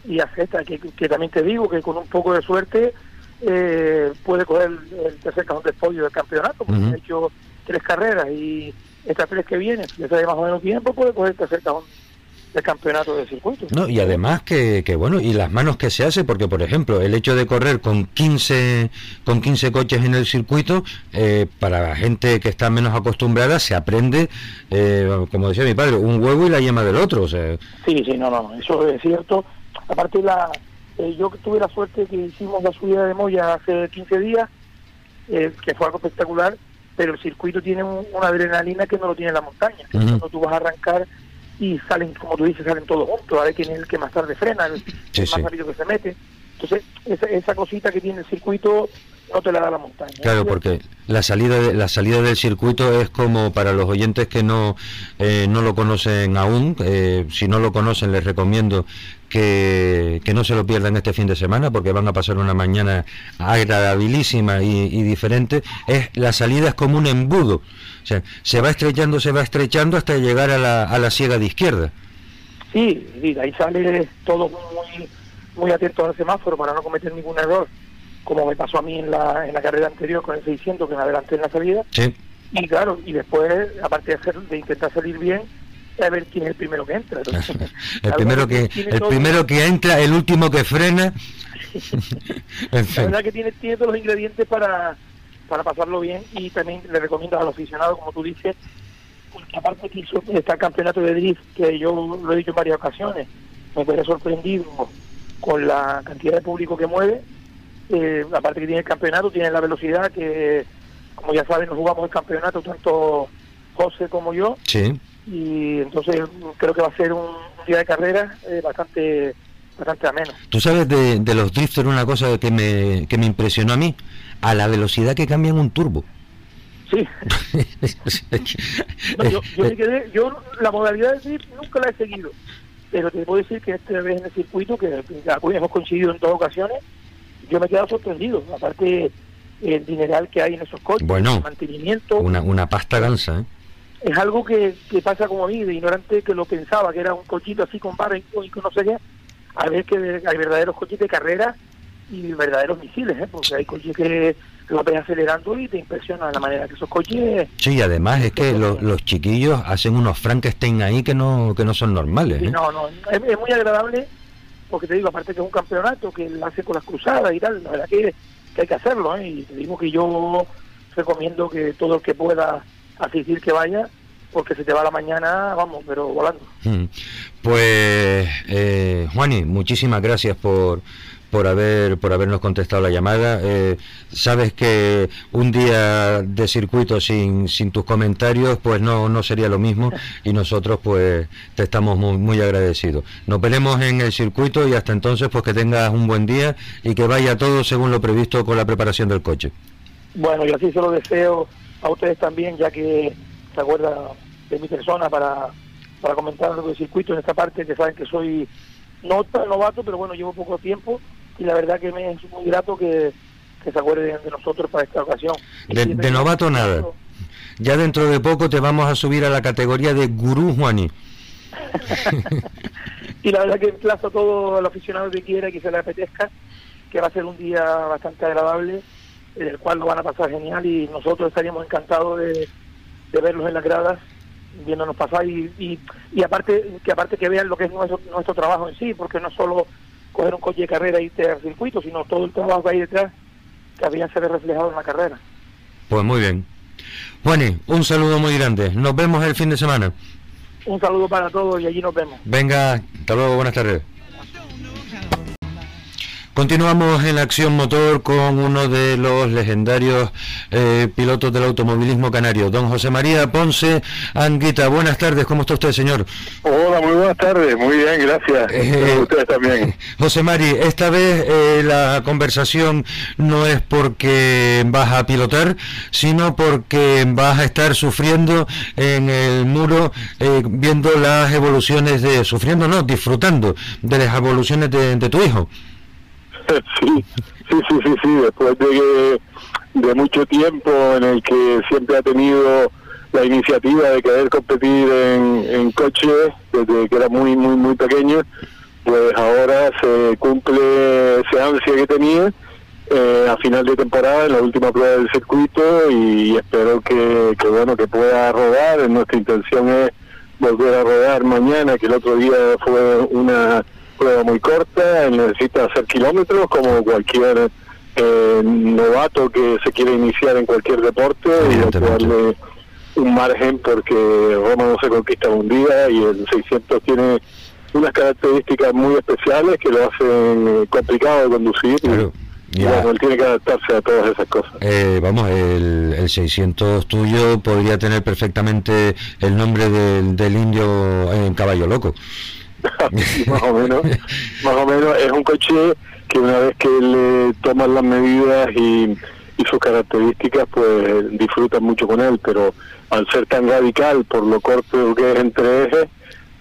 y acepta, que, que también te digo que con un poco de suerte eh, puede coger el, tercer cajón de podio del campeonato, porque ha hecho tres carreras y estas tres que vienen, ya sabe más o menos tiempo, puede coger el tercer cajón de campeonato de circuito. No, y además que, que, bueno, y las manos que se hace, porque por ejemplo, el hecho de correr con 15, con 15 coches en el circuito, eh, para la gente que está menos acostumbrada, se aprende, eh, como decía mi padre, un huevo y la yema del otro. O sea. Sí, sí, no, no, eso es cierto. Aparte, la, eh, yo tuve la suerte que hicimos la subida de Moya hace 15 días, que fue algo espectacular, pero el circuito tiene una adrenalina que no lo tiene la montaña. Cuando tú vas a arrancar y salen, como tú dices, salen todos juntos, a ver quién es el que más tarde frena, el, más rápido que se mete. Entonces, esa, esa cosita que tiene el circuito no te la da la montaña. Claro, porque la salida de, la salida del circuito es como para los oyentes que no eh, no lo conocen aún, eh, si no lo conocen les recomiendo que, que, no se lo pierdan este fin de semana porque van a pasar una mañana agradabilísima y, y diferente. Es la salida es como un embudo, o sea, se va estrechando, se va estrechando hasta llegar a la, a la ciega de izquierda. Sí, sí, ahí sale todo muy muy atento al semáforo para no cometer ningún error como me pasó a mí en la, en la carrera anterior con el 600 que me adelanté en la salida. Sí. Y claro, y después, aparte de, hacer, de intentar salir bien, a ver quién es el primero que entra. el primero que, el primero que entra, el último que frena. La verdad que tiene, tiene todos los ingredientes para, para pasarlo bien y también le recomiendo al aficionado, como tú dices, porque aparte que está el campeonato de drift, que yo lo he dicho en varias ocasiones, me quedé sorprendido con la cantidad de público que mueve eh, aparte que tiene el campeonato, tiene la velocidad que, como ya saben, nos jugamos el campeonato tanto José como yo. Sí. Y entonces creo que va a ser un día de carrera eh, bastante bastante ameno. Tú sabes de, de los drifters una cosa que me, que me impresionó a mí, a la velocidad que cambian un turbo. Sí. No, yo, yo, me quedé- yo la modalidad de drift nunca la he seguido, pero te puedo decir que esta vez en el circuito, que ya hemos coincidido en dos ocasiones, yo me he quedado sorprendido. Aparte, el dineral que hay en esos coches, Bueno. el mantenimiento, Una, una pasta gansa, ¿eh? es algo que, que pasa como a mí, de ignorante que lo pensaba, que era un cochito así con barra y, y no sé qué, a ver que hay verdaderos coches de carrera y verdaderos misiles, ¿eh? porque hay coches que lo ves acelerando y te impresiona la manera que esos coches Sí, y además es que lo- los chiquillos hacen unos Frankenstein ahí que no, que no son normales, Sí, ¿eh? no, no, es, es muy agradable porque te digo, aparte que es un campeonato que lo hace con las cruzadas y tal, la verdad que, que hay que hacerlo, ¿eh? y te digo que yo recomiendo que todo el que pueda asistir que vaya, porque se te va la mañana, vamos, pero volando. Mm. Pues, eh, Juani, muchísimas gracias por, por, haber, por habernos contestado la llamada. Eh, sabes que un día de circuito sin, sin tus comentarios, pues no, no sería lo mismo y nosotros pues te estamos muy, muy agradecidos. Nos veremos en el circuito y hasta entonces pues que tengas un buen día y que vaya todo según lo previsto con la preparación del coche. Bueno, yo así se lo deseo a ustedes también, ya que se acuerdan de mi persona para, para comentar algo del circuito en esta parte, que saben que soy no tan novato, pero bueno, llevo poco tiempo y la verdad que me es muy grato que, que se acuerden de nosotros para esta ocasión. De, de novato nada. Ya dentro de poco te vamos a subir a la categoría de gurú, Juani. y la verdad que emplazo a todo el aficionado que quiera y que se le apetezca, que va a ser un día bastante agradable, en el cual lo van a pasar genial y nosotros estaríamos encantados de, de verlos en las gradas viéndonos pasar y, y, y aparte que aparte que vean lo que es nuestro, nuestro trabajo en sí, porque no solo coger un coche de carrera e irte al circuito, sino todo el trabajo que hay detrás que también se ve reflejado en la carrera. Pues muy bien. Juani, un saludo muy grande. Nos vemos el fin de semana. Un saludo para todos y allí nos vemos. Venga, hasta luego, buenas tardes. Continuamos en acción motor con uno de los legendarios eh, pilotos del automovilismo canario, don José María Ponce Anguita. Buenas tardes, ¿cómo está usted, señor? Hola, muy buenas tardes, muy bien, gracias. Eh, ustedes también. José Mari, esta vez eh, la conversación no es porque vas a pilotar, sino porque vas a estar sufriendo en el muro, eh, viendo las evoluciones de, sufriendo no, disfrutando de las evoluciones de, de tu hijo. Sí, sí, sí, sí, sí, después de, de mucho tiempo en el que siempre ha tenido la iniciativa de querer competir en, en coche desde que era muy, muy, muy pequeño, pues ahora se cumple ese ansia que tenía eh, a final de temporada en la última prueba del circuito y espero que, que bueno que pueda rodar. Nuestra intención es volver a rodar mañana, que el otro día fue una prueba muy corta, él necesita hacer kilómetros como cualquier eh, novato que se quiere iniciar en cualquier deporte y hay que Evidentemente. darle un margen porque Roma no se conquista un día y el 600 tiene unas características muy especiales que lo hacen eh, complicado de conducir y- Claro. Ya. bueno, él tiene que adaptarse a todas esas cosas. Eh, vamos, el, el 600 tuyo podría tener perfectamente el nombre del, del indio en caballo loco. más o menos más o menos es un coche que una vez que le toman las medidas y, y sus características pues disfrutan mucho con él pero al ser tan radical por lo corto que es entre ejes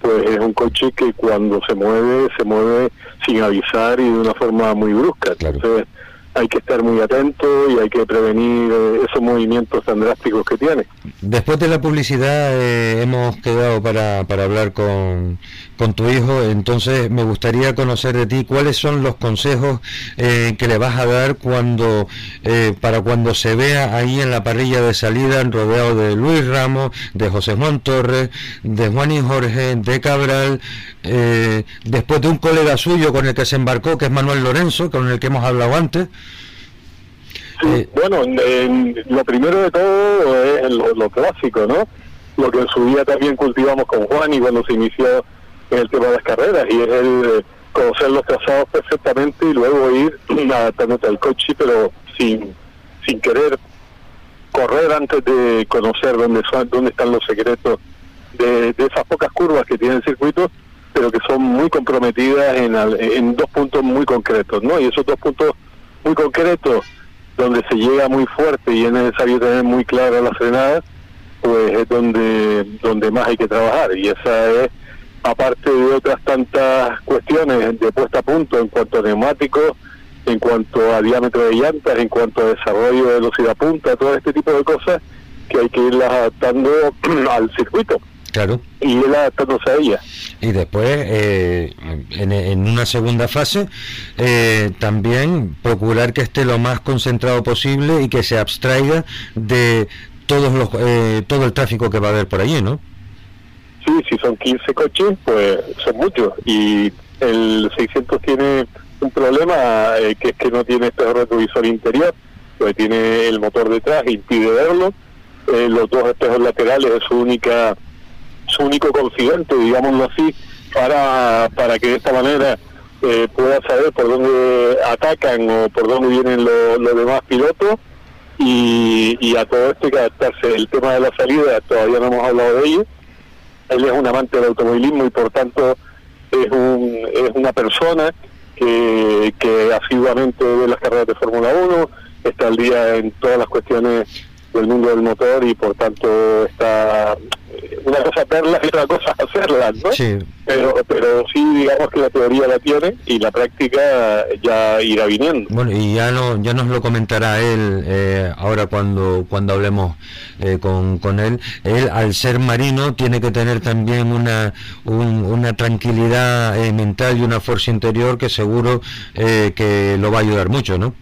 pues es un coche que cuando se mueve se mueve sin avisar y de una forma muy brusca Claro. entonces hay que estar muy atento y hay que prevenir eh, esos movimientos tan drásticos que tiene. Después de la publicidad eh, hemos quedado para, para hablar con, con tu hijo, entonces me gustaría conocer de ti cuáles son los consejos eh, que le vas a dar cuando eh, para cuando se vea ahí en la parrilla de salida rodeado de Luis Ramos, de José Juan Torres, de Juan y Jorge, de Cabral, eh, después de un colega suyo con el que se embarcó, que es Manuel Lorenzo, con el que hemos hablado antes. Sí, Eh, bueno, en- lo primero de todo es lo, lo clásico, ¿no? Lo que en su día también cultivamos con Juan y cuando se inició en el tema de las carreras, y es el, conocer los trazados perfectamente y luego ir adaptándote al coche, pero sin, sin querer correr antes de conocer dónde, son, dónde están los secretos de, esas pocas curvas que tiene el circuito, pero que son muy comprometidas en, en dos puntos muy concretos, ¿no? Y esos dos puntos muy concretos, donde se llega muy fuerte y es necesario tener muy clara la frenada, pues es donde, donde más hay que trabajar. Y esa es, aparte de otras tantas cuestiones de puesta a punto en cuanto a neumáticos, en cuanto a diámetro de llantas, en cuanto a desarrollo de velocidad punta, todo este tipo de cosas que hay que irlas adaptando al circuito. Claro. Y ir adaptándose a ella. Y después, eh, en, una segunda fase, eh, también procurar que esté lo más concentrado posible y que se abstraiga de todos los, eh, todo el tráfico que va a haber por allí, ¿no? Sí, si son 15 coches, pues son muchos. Y el 600 tiene un problema eh, que es que no tiene este retrovisor interior, pues tiene el motor detrás, impide verlo. Eh, los dos espejos laterales es su única su único confidente, digámoslo así, para, para que de esta manera eh, pueda saber por dónde atacan o por dónde vienen los demás pilotos y, y a todo esto hay que adaptarse. El tema de la salida todavía no hemos hablado de ello. Él es un amante del automovilismo y por tanto es, un, es una persona que, asiduamente ve las carreras de Fórmula 1, está al día en todas las cuestiones del mundo del motor y por tanto está una cosa verlas y otra cosa hacerlas, ¿no? Sí. Pero, pero sí, digamos que la teoría la tiene y la práctica ya irá viniendo. Bueno, y ya no, ya nos lo comentará él eh, ahora cuando, cuando hablemos eh, con, con él. Él, al ser marino, tiene que tener también una, una tranquilidad eh, mental y una fuerza interior que seguro que lo va a ayudar mucho, ¿no?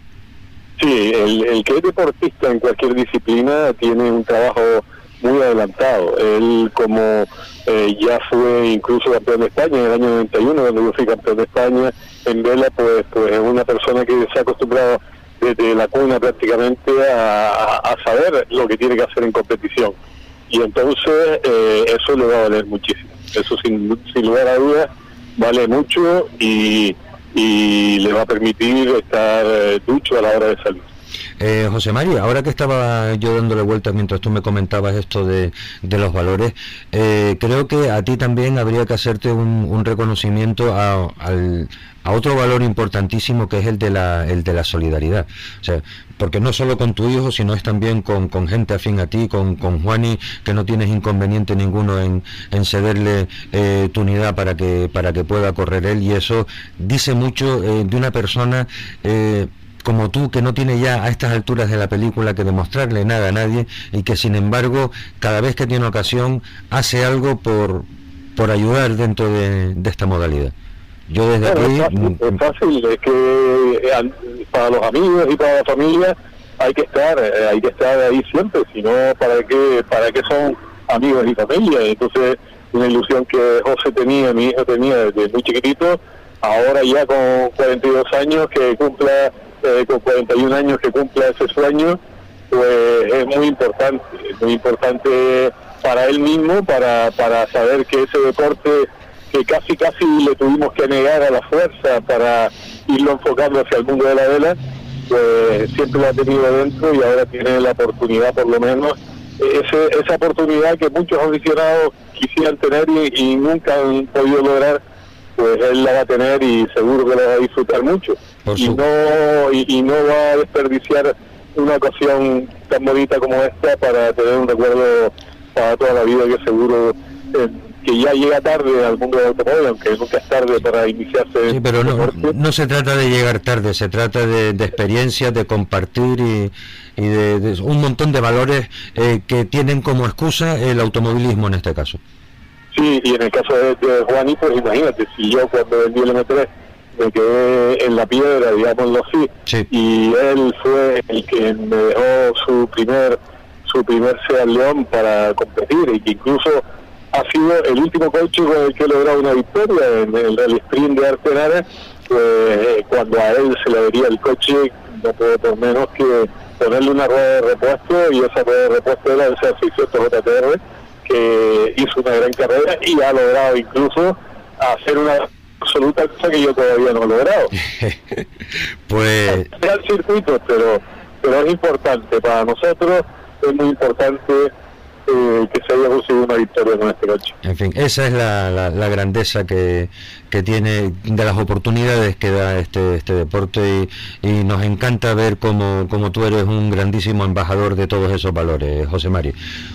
Sí, el, que es deportista en cualquier disciplina tiene un trabajo muy adelantado. Él como eh, ya fue incluso campeón de España en el año 91, cuando yo fui campeón de España en vela, pues, pues es una persona que se ha acostumbrado desde la cuna prácticamente a, saber lo que tiene que hacer en competición. Y entonces eh, eso le va a valer muchísimo. Eso sin, sin lugar a dudas vale mucho y, y le va a permitir estar eh, ducho a la hora de salir. Eh, José María, ahora que estaba yo dándole vueltas mientras tú me comentabas esto de, los valores, eh, creo que a ti también habría que hacerte un, reconocimiento a, otro valor importantísimo que es el de la, el de la solidaridad. O sea, porque no solo con tu hijo, sino es también con, gente afín a ti, con, con Juani, que no tienes inconveniente ninguno en, cederle eh, tu unidad para que, para que pueda correr él. Y eso dice mucho de una persona como tú, que no tiene ya a estas alturas de la película que demostrarle nada a nadie y que sin embargo cada vez que tiene ocasión hace algo por, por ayudar dentro de, esta modalidad. Yo desde aquí... Es fácil, es, que eh, para los amigos y para la familia hay que estar, eh, hay que estar ahí siempre, si no, ¿para qué, para qué son amigos y familia? Entonces, una ilusión que José tenía, mi hijo tenía desde muy chiquitito, ahora ya con 42 años que cumpla eh, con 41 años que cumpla ese sueño, pues es muy importante, muy importante para él mismo, para, para saber que ese deporte que casi casi le tuvimos que negar a la fuerza para irlo enfocando hacia el mundo de la vela, pues siempre lo ha tenido dentro y ahora tiene la oportunidad por lo menos, ese, esa oportunidad que muchos aficionados quisieran tener y nunca han podido lograr pues él la va a tener y seguro que la va a disfrutar mucho. y no, y, no va a desperdiciar una ocasión tan bonita como esta para tener un recuerdo para toda la vida que seguro eh, que ya llega tarde al mundo del automóvil, aunque nunca es tarde para iniciarse. Sí, pero no, no se trata de llegar tarde, se trata de, de experiencias, de compartir y, y de, un montón de valores eh, que tienen como excusa el automovilismo en este caso. Sí, y en el caso de, de pues imagínate, si yo cuando vendí el M3 me quedé en la piedra, digámoslo así, y él fue el que me dejó su primer su primer Seat León para competir y que incluso ha sido el último coche con el que he logrado una victoria en el Rally Sprint de Artenara, pues eh, cuando a él se le vería el coche no puedo por menos que ponerle una rueda de repuesto y esa rueda de repuesto era el Seat 600 JTR que hizo una gran carrera y ha logrado incluso hacer una absoluta, cosa que yo todavía no he logrado. pues... el circuito, pero, pero es importante para nosotros, es muy importante eh, que se haya conseguido una victoria con este coche. En fin, esa es la, la, grandeza que, que, tiene de las oportunidades que da este, este deporte y, nos encanta ver como, como, tú eres un grandísimo embajador de todos esos valores, José Mari.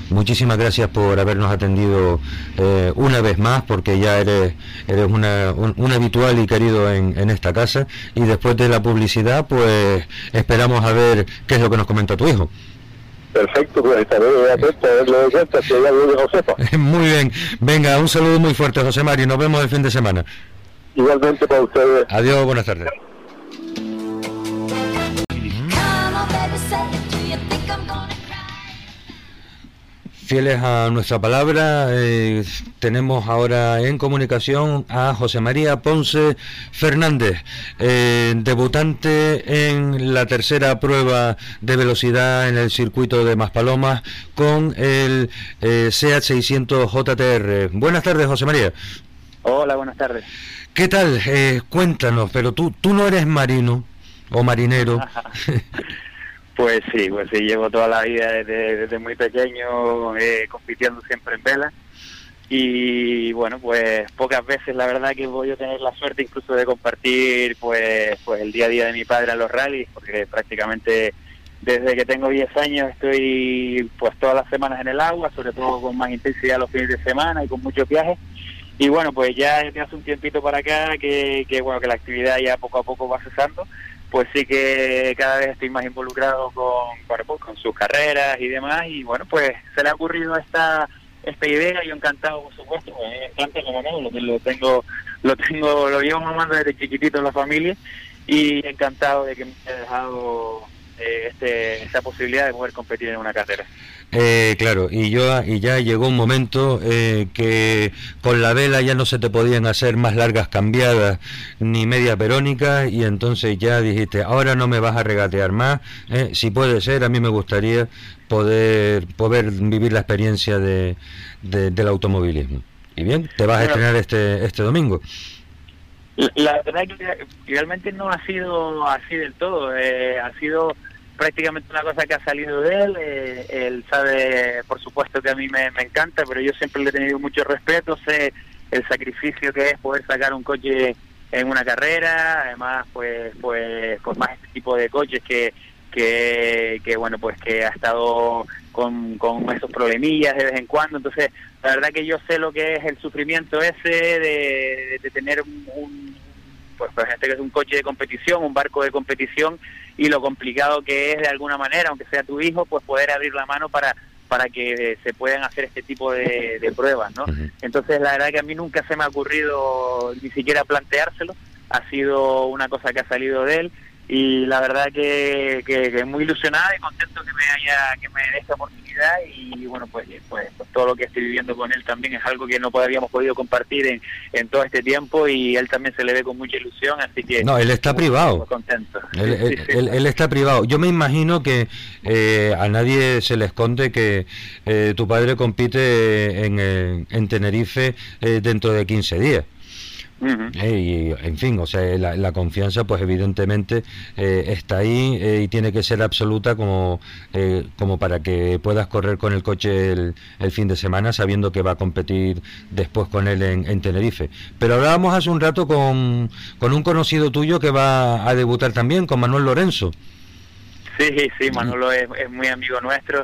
Muchísimas gracias por habernos atendido eh, una vez más, porque ya eres, eres una, un, habitual y querido en, en esta casa y después de la publicidad, pues esperamos a ver qué es lo que nos comenta tu hijo. Perfecto, pues estaré atento a ver lo de cuenta, si hay algo que no sepa. Muy bien, venga, un saludo muy fuerte, José Mario, nos vemos el fin de semana. Igualmente para ustedes. Adiós, buenas tardes. Fieles a nuestra palabra, eh, tenemos ahora en comunicación a José María Ponce Fernández, eh, debutante en la tercera prueba de velocidad en el circuito de Maspalomas con el eh, SEAT 600 JTR. Buenas tardes, José María. Hola, buenas tardes. ¿Qué tal? cuéntanos, pero tú, tú no eres marino o marinero. Pues sí, pues sí, llevo toda la vida desde, muy pequeño eh, compitiendo siempre en vela y bueno, pues pocas veces la verdad que voy a tener la suerte incluso de compartir pues, pues el día a día de mi padre a los rallies, porque prácticamente desde que tengo 10 años estoy pues todas las semanas en el agua, sobre todo con más intensidad los fines de semana y con muchos viajes. Y bueno, pues ya desde hace un tiempito para acá que, que bueno que la actividad ya poco a poco va cesando, pues sí que cada vez estoy más involucrado con, pues, con sus carreras y demás y bueno pues se le ha ocurrido esta esta idea yo encantado por supuesto me encanta como no lo, lo tengo lo tengo lo llevo mamando desde chiquitito en la familia y encantado de que me haya dejado eh, este, esta posibilidad de poder competir en una carrera eh, claro, y yo y ya llegó un momento eh, que con la vela ya no se te podían hacer más largas cambiadas ni media verónica y entonces ya dijiste, ahora no me vas a regatear más, eh, si puede ser, a mí me gustaría poder poder vivir la experiencia de, del automovilismo. Y bien, te vas a estrenar este este domingo. La verdad que realmente no ha sido así del todo, ha sido prácticamente una cosa que ha salido de él. Eh, él sabe, por supuesto, que a mí me, encanta, pero yo siempre le he tenido mucho respeto. Sé el sacrificio que es poder sacar un coche en una carrera, además, pues, pues, con más este tipo de coches que, que, bueno, pues que ha estado con, con esos problemillas de vez en cuando. Entonces, la verdad que yo sé lo que es el sufrimiento ese de, de tener un pues, pues gente que es un coche de competición, un barco de competición y lo complicado que es de alguna manera, aunque sea tu hijo, pues poder abrir la mano para para que se puedan hacer este tipo de, pruebas, ¿no? Entonces, la verdad que a mí nunca se me ha ocurrido ni siquiera planteárselo, ha sido una cosa que ha salido de él y la verdad que, que, muy ilusionada y contento que me haya que me dé esta oportunidad y bueno pues, pues, pues todo lo que estoy viviendo con él también es algo que no habíamos podido compartir en, en todo este tiempo y él también se le ve con mucha ilusión así que no él está privado. contento. Él, está privado. Yo me imagino que eh, a nadie se le esconde que eh, tu padre compite en, en Tenerife eh, dentro de 15 días y, en fin, o sea, la, confianza, pues evidentemente eh, está ahí eh, y tiene que ser absoluta como, eh, como para que puedas correr con el coche el, fin de semana sabiendo que va a competir después con él en, Tenerife. Pero hablábamos hace un rato con, con un conocido tuyo que va a debutar también, con Manuel Lorenzo. Sí, sí, Manolo es, es muy amigo nuestro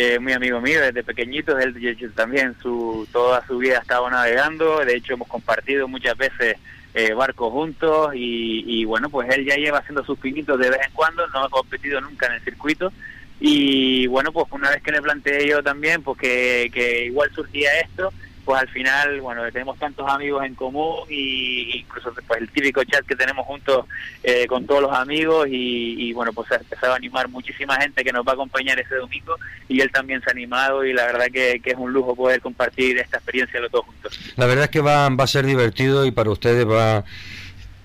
eh, muy amigo mío desde pequeñito, él también su toda su vida ha estado navegando, de hecho hemos compartido muchas veces eh, barcos juntos y, bueno, pues él ya lleva haciendo sus pinitos de vez en cuando, no ha competido nunca en el circuito. Y bueno, pues una vez que le planteé yo también, pues que igual surgía esto, pues al final, bueno, tenemos tantos amigos en común y incluso pues el típico chat que tenemos juntos eh, con todos los amigos y, bueno, pues ha empezado a animar muchísima gente que nos va a acompañar ese domingo y él también se ha animado y la verdad que, es un lujo poder compartir esta experiencia los dos juntos. La verdad es que va, va a ser divertido y para ustedes va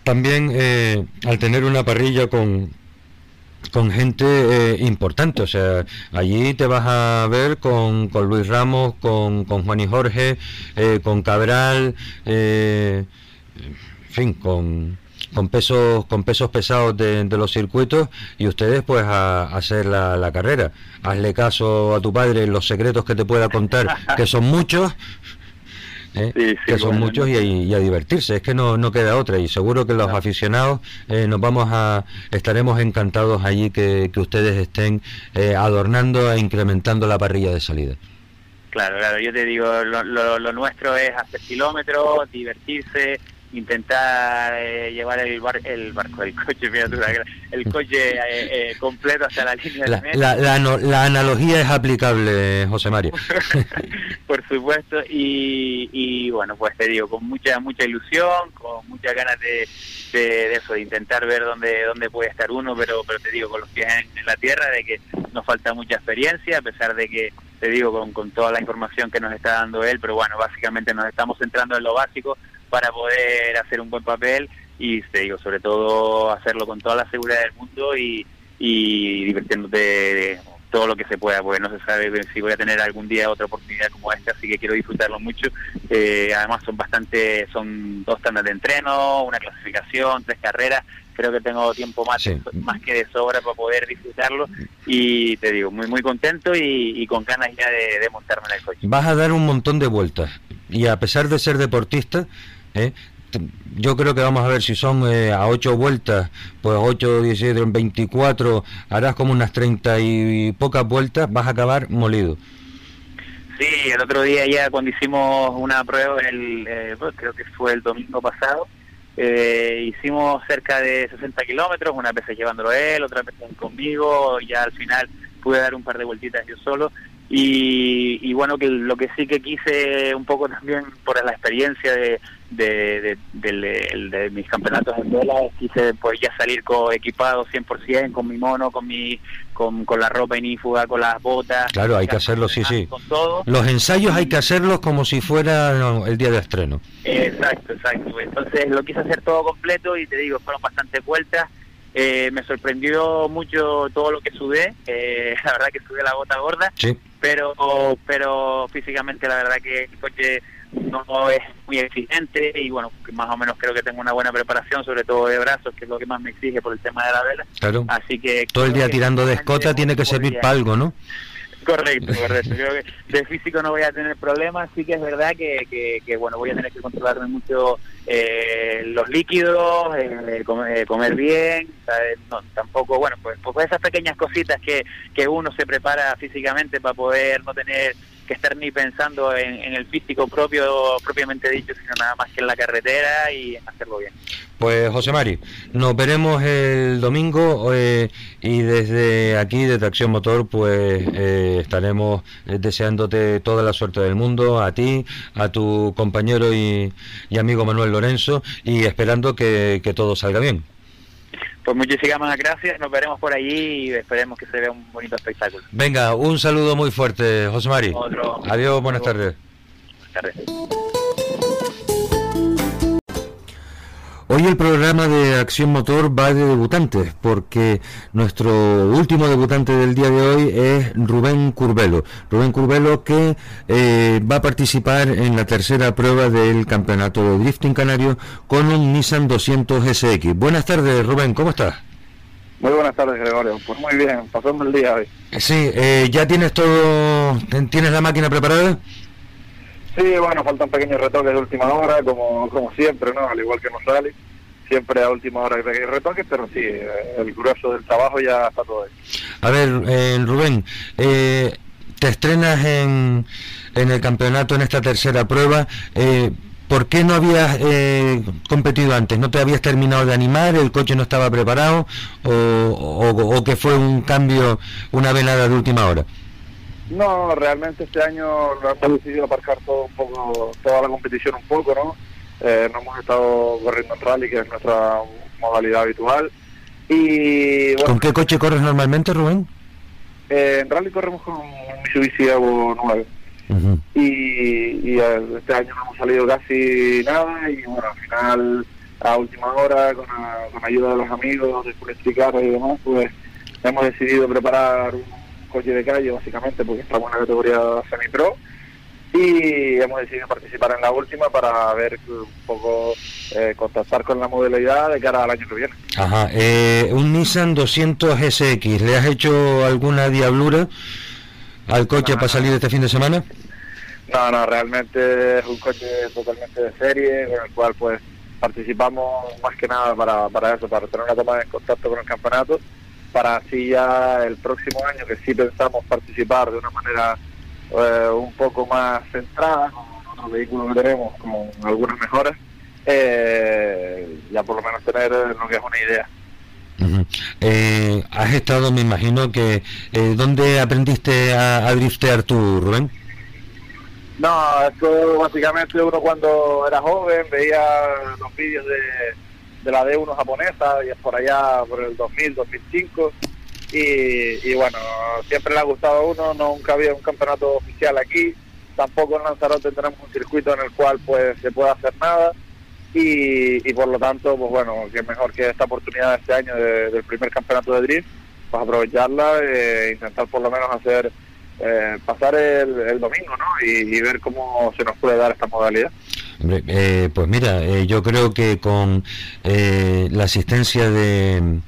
también eh, al tener una parrilla con con gente eh, importante, o sea, allí te vas a ver con, con Luis Ramos, con, con Juan y Jorge, eh, con Cabral, eh, fin, con, con pesos con pesos pesados de, los circuitos y ustedes pues a, hacer la, carrera. Hazle caso a tu padre en los secretos que te pueda contar, que son muchos. ¿Eh? que son muchos y, a divertirse, es que no, no queda otra y seguro que los aficionados eh, nos vamos a estaremos encantados allí que, que ustedes estén eh, adornando e incrementando la parrilla de salida. Claro, claro, yo te digo, lo, lo, nuestro es hacer kilómetros, divertirse, intentar eh, llevar el, bar, el barco, el coche, el coche eh, eh, completo hasta la línea la, de la, la, analogía es aplicable, José Mario. Por supuesto, y, y bueno, pues te digo, con mucha mucha ilusión, con muchas ganas de, de, eso, de intentar ver dónde, dónde puede estar uno, pero, pero te digo, con los pies en la tierra, de que nos falta mucha experiencia, a pesar de que te digo, con, con toda la información que nos está dando él, pero bueno, básicamente nos estamos centrando en lo básico para poder hacer un buen papel y te digo, sobre todo hacerlo con toda la seguridad del mundo y, y divirtiéndote de todo lo que se pueda, porque no se sabe si voy a tener algún día otra oportunidad como esta, así que quiero disfrutarlo mucho. Eh, además son bastante, son dos tandas de entreno, una clasificación, tres carreras, creo que tengo tiempo más, más que de sobra para poder disfrutarlo y te digo, muy muy contento y, con ganas ya de, montarme en el coche. Vas a dar un montón de vueltas y a pesar de ser deportista, ¿eh? yo creo que vamos a ver si son eh, a 8 vueltas, pues 8, 17, 24, harás como unas 30 y pocas vueltas, vas a acabar molido. Sí, el otro día ya cuando hicimos una prueba, el, eh, pues, creo que fue el domingo pasado, eh, hicimos cerca de 60 kilómetros, una vez llevándolo él, otra vez conmigo, ya al final pude dar un par de vueltitas yo solo. Y, bueno, que lo que sí que quise un poco también por la experiencia de, de, de, mis campeonatos en vela, quise pues ya salir co equipado 100%, con mi mono, con mi con, con la ropa inífuga, con las botas. Claro, hay que hacerlo, sí, sí. Los ensayos hay que hacerlos como si fuera el día de estreno. Exacto, exacto. Entonces lo quise hacer todo completo y te digo, fueron bastantes vueltas. Eh, me sorprendió mucho todo lo que sudé, eh, la verdad que sudé la gota gorda, pero pero físicamente la verdad que el coche no es muy exigente y bueno, más o menos creo que tengo una buena preparación, sobre todo de brazos, que es lo que más me exige por el tema de la vela. Claro. Así que todo el día tirando de escota tiene que servir para algo, ¿no? Correcto, correcto. Creo que de físico no voy a tener problemas, sí que es verdad que, que, bueno, voy a tener que controlarme mucho eh, los líquidos, eh, eh, comer, bien, tampoco, bueno, pues, pues esas pequeñas cositas que, que uno se prepara físicamente para poder no tener que estar ni pensando en, el físico propio, propiamente dicho, sino nada más que en la carretera y en hacerlo bien. Pues José Mari, nos veremos el domingo eh, y desde aquí, de Tracción Motor, pues eh, estaremos deseándote toda la suerte del mundo, a ti, a tu compañero y, amigo Manuel Lorenzo, y esperando que todo salga bien. Pues muchísimas gracias, nos veremos por allí y esperemos que se vea un bonito espectáculo. Venga, un saludo muy fuerte, José Mari. Adiós, buenas tardes. Buenas tardes. Hoy el programa de Acción Motor va de debutantes, porque nuestro último debutante del día de hoy es Rubén Curbelo. Rubén Curbelo que eh, va a participar en la tercera prueba del campeonato de drifting canario con un Nissan 200 SX. Buenas tardes, Rubén, ¿cómo estás? Muy buenas tardes, Gregorio. Pues muy bien, pasando el día hoy. Sí, eh, ¿ya tienes todo, tienes la máquina preparada? Sí, bueno, faltan pequeños retoques de última hora, como, como siempre, ¿no? Al igual que nos sale, siempre a última hora hay retoques, pero sí, eh, el grueso del trabajo ya está todo ahí. A ver, eh, Rubén, eh, te estrenas en, en el campeonato en esta tercera prueba. Eh, ¿Por qué no habías eh, competido antes? ¿No te habías terminado de animar? ¿El coche no estaba preparado? ¿O, o, o que fue un cambio, una velada de última hora? No, realmente este año hemos decidido aparcar todo un poco, toda la competición un poco, ¿no? Eh, no hemos estado corriendo en rally, que es nuestra modalidad habitual. Y, ¿Con qué coche corres normalmente, Rubén? Eh, en rally corremos con un Mitsubishi Evo 9. Y, eh, este año no hemos salido casi nada y bueno, al final, a última hora, con, ayuda de los amigos, de explicar y demás, pues hemos decidido preparar un coche de calle básicamente porque estamos en la categoría semi-pro y hemos decidido participar en la última para ver un poco, eh, contactar con la modalidad de cara al año que viene. Ajá, eh, un Nissan 200 SX, ¿le has hecho alguna diablura al coche para salir este fin de semana? No, no, realmente es un coche totalmente de serie, con el cual pues participamos más que nada para, para eso, para tener una toma de contacto con el campeonato, para así ya el próximo año que sí pensamos participar de una manera eh, un poco más centrada, con otros vehículos que tenemos, con algunas mejoras, eh, ya por lo menos tener lo que es una idea. Eh, has estado, me imagino que, ¿dónde aprendiste a, a driftear tú, Rubén? No, esto básicamente uno cuando era joven veía los vídeos de, de la D1 japonesa y es por allá por el 2000, 2005 y, bueno, siempre le ha gustado a uno, nunca había un campeonato oficial aquí, tampoco en Lanzarote tenemos un circuito en el cual pues se pueda hacer nada y, por lo tanto, pues bueno, que mejor que esta oportunidad de este año del primer campeonato de drift, pues aprovecharla e intentar por lo menos hacer eh, pasar el, domingo ¿no? Y, ver cómo se nos puede dar esta modalidad. Eh, pues mira, yo creo que con la asistencia de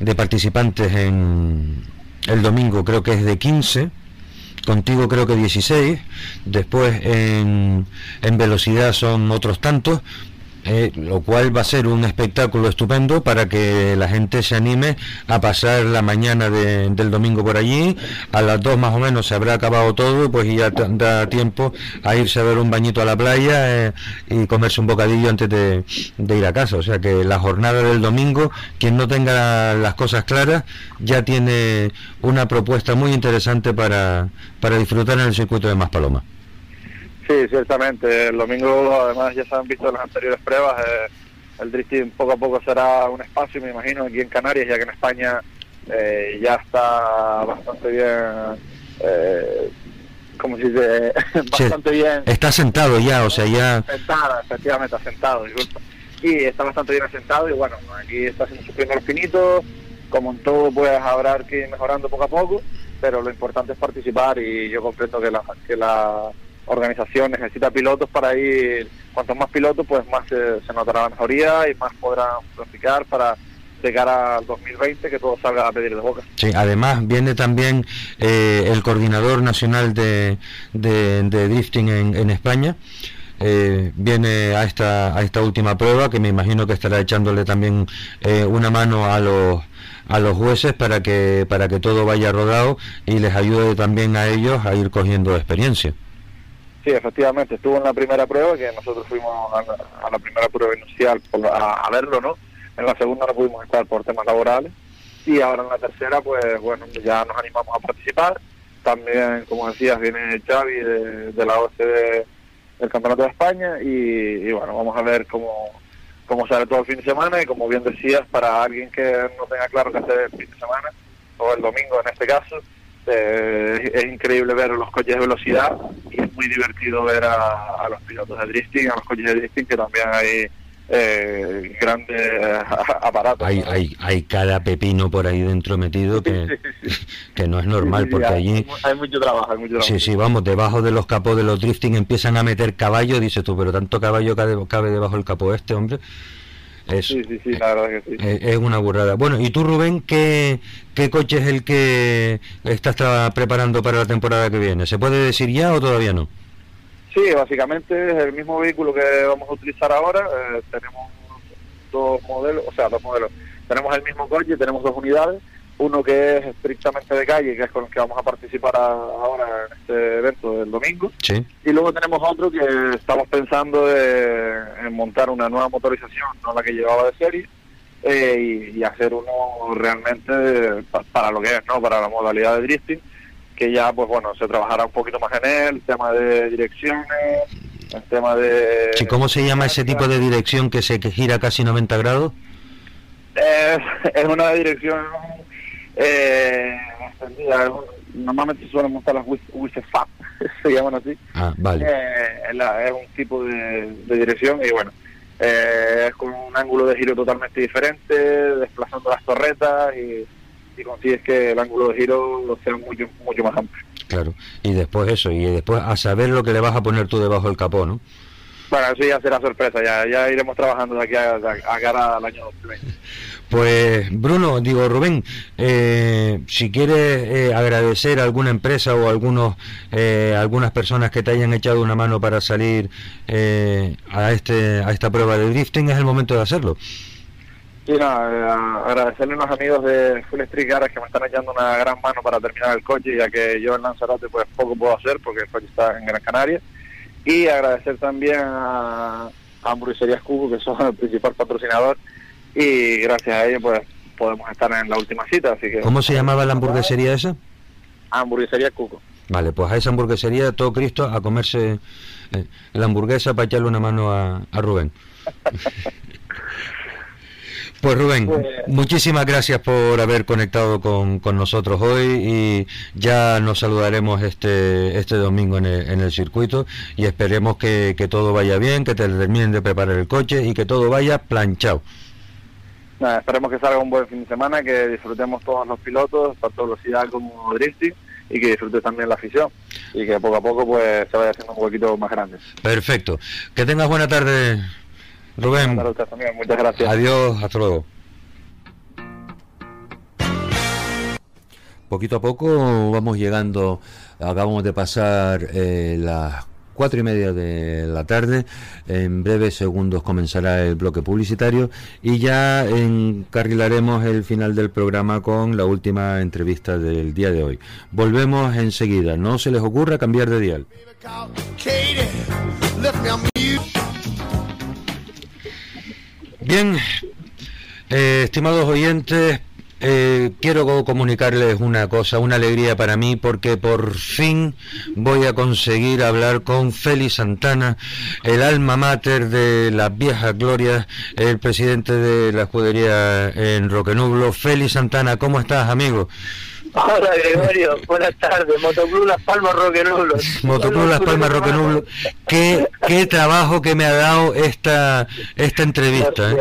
de participantes en el domingo creo que es de 15, contigo creo que 16, después en, en velocidad son otros tantos, eh, lo cual va a ser un espectáculo estupendo para que la gente se anime a pasar la mañana del domingo por allí. A las dos más o menos se habrá acabado todo, pues ya da tiempo a irse a ver un bañito a la playa eh, y comerse un bocadillo antes de, ir a casa. O sea que la jornada del domingo, quien no tenga las cosas claras, ya tiene una propuesta muy interesante para, para disfrutar en el circuito de Maspaloma. Sí, ciertamente. El domingo, además, ya se han visto las anteriores pruebas. Eh, el drifting poco a poco será un espacio, me imagino, aquí en Canarias, ya que en España eh, ya está bastante bien. Eh, como si dice, bastante bien. Está sentado ya, o sea, ya. Sentado, efectivamente, asentado, disculpa. Y está bastante bien asentado, y bueno, aquí está haciendo su primer finito. Como en todo, pues habrá que ir mejorando poco a poco, pero lo importante es participar, y yo comprendo que la. Que la organización necesita pilotos para ir, cuantos más pilotos, pues más se, notará la mejoría y más podrán practicar para llegar al 2020 que todo salga a pedir de boca. Sí, además viene también eh, el coordinador nacional de, de, drifting en, en España. Eh, viene a esta a esta última prueba que me imagino que estará echándole también eh, una mano a los a los jueces para que para que todo vaya rodado y les ayude también a ellos a ir cogiendo experiencia. Sí, efectivamente, estuvo en la primera prueba, que nosotros fuimos a la, primera prueba inicial a, verlo, ¿no? En la segunda no pudimos estar por temas laborales y ahora en la tercera, pues bueno, ya nos animamos a participar. También, como decías, viene Xavi de, la OCDE del Campeonato de España y, bueno, vamos a ver cómo, cómo sale todo el fin de semana y como bien decías, para alguien que no tenga claro qué hacer el fin de semana, o el domingo en este caso, eh, es increíble ver los coches de velocidad y es muy divertido ver a, los pilotos de drifting, a los coches de drifting que también hay eh, grandes aparatos. Hay, hay, hay cada pepino por ahí dentro metido que, que no es normal porque allí... Hay mucho trabajo, hay mucho trabajo. Sí, sí, vamos, debajo de los capos de los drifting empiezan a meter caballo, dices tú, pero tanto caballo cabe, cabe debajo del capó este, hombre. Es, sí, sí, sí, la verdad que sí. Es, una burrada. Bueno, ¿y tú, Rubén, qué, qué coche es el que estás preparando para la temporada que viene? ¿Se puede decir ya o todavía no? Sí, básicamente es el mismo vehículo que vamos a utilizar ahora. Eh, tenemos dos modelos, o sea, dos modelos. Tenemos el mismo coche, tenemos dos unidades uno que es estrictamente de calle, que es con el que vamos a participar ahora en este evento del domingo. Y luego tenemos otro que estamos pensando en montar una nueva motorización, no la que llevaba de serie, eh, y, hacer uno realmente para lo que es, ¿no? Para la modalidad de drifting, que ya, pues bueno, se trabajará un poquito más en él, el tema de direcciones, el tema de... ¿Cómo se llama ese tipo de dirección que se que gira casi 90 grados? Es, es una dirección eh, normalmente se suelen montar las WISEFAP, se llaman así. Ah, vale. Eh, es un tipo de, dirección y bueno, eh, es con un ángulo de giro totalmente diferente, desplazando las torretas y, y consigues que el ángulo de giro sea mucho, mucho más amplio. Claro, y después eso, y después a saber lo que le vas a poner tú debajo del capó, ¿no? Bueno, eso ya será sorpresa, ya, ya iremos trabajando de aquí a, a cara al año 2020. Pues Bruno, digo Rubén, eh, si quieres eh, agradecer a alguna empresa o algunos, eh, algunas personas que te hayan echado una mano para salir a este a esta prueba de drifting, es el momento de hacerlo. Sí, no, agradecerle a unos amigos de Full Street Garage que me están echando una gran mano para terminar el coche, ya que yo en Lanzarote pues poco puedo hacer porque el coche está en Gran Canaria. Y agradecer también a, a Hamburgueserías Cubo, que son el principal patrocinador y gracias a ello pues podemos estar en la última cita. Así que ¿Cómo se llamaba la hamburguesería esa? Hamburguesería Cuco. Vale, pues a esa hamburguesería todo Cristo a comerse eh, la hamburguesa para echarle una mano a, Rubén. Pues Rubén, pues- muchísimas gracias por haber conectado con, con, nosotros hoy y ya nos saludaremos este este domingo en el, en el circuito y esperemos que, que todo vaya bien, que te terminen de preparar el coche y que todo vaya planchado nada, esperemos que salga un buen fin de semana, que disfrutemos todos los pilotos, tanto velocidad como drifting, y que disfrute también la afición y que poco a poco pues se vaya haciendo un poquito más grande. Perfecto. Que tengas buena tarde, Rubén. Muchas gracias. Adiós, hasta luego. Poquito a poco vamos llegando, acabamos de pasar eh, las cuatro y media de la tarde. En breves segundos comenzará el bloque publicitario y ya encarrilaremos el final del programa con la última entrevista del día de hoy. Volvemos enseguida. No se les ocurra cambiar de dial. Bien, eh, estimados oyentes, eh, quiero comunicarles una cosa, una alegría para mí, porque por fin voy a conseguir hablar con Félix Santana, el alma mater de las viejas glorias, el presidente de la escudería en Roquenublo. Félix Santana, ¿cómo estás, amigo? Hola Gregorio, buenas tardes. Motoclub Las Palmas Roquenublo. Motoclub Las Palmas Roquenublo. ¿Qué, qué trabajo que me ha dado esta, esta entrevista. ¿eh?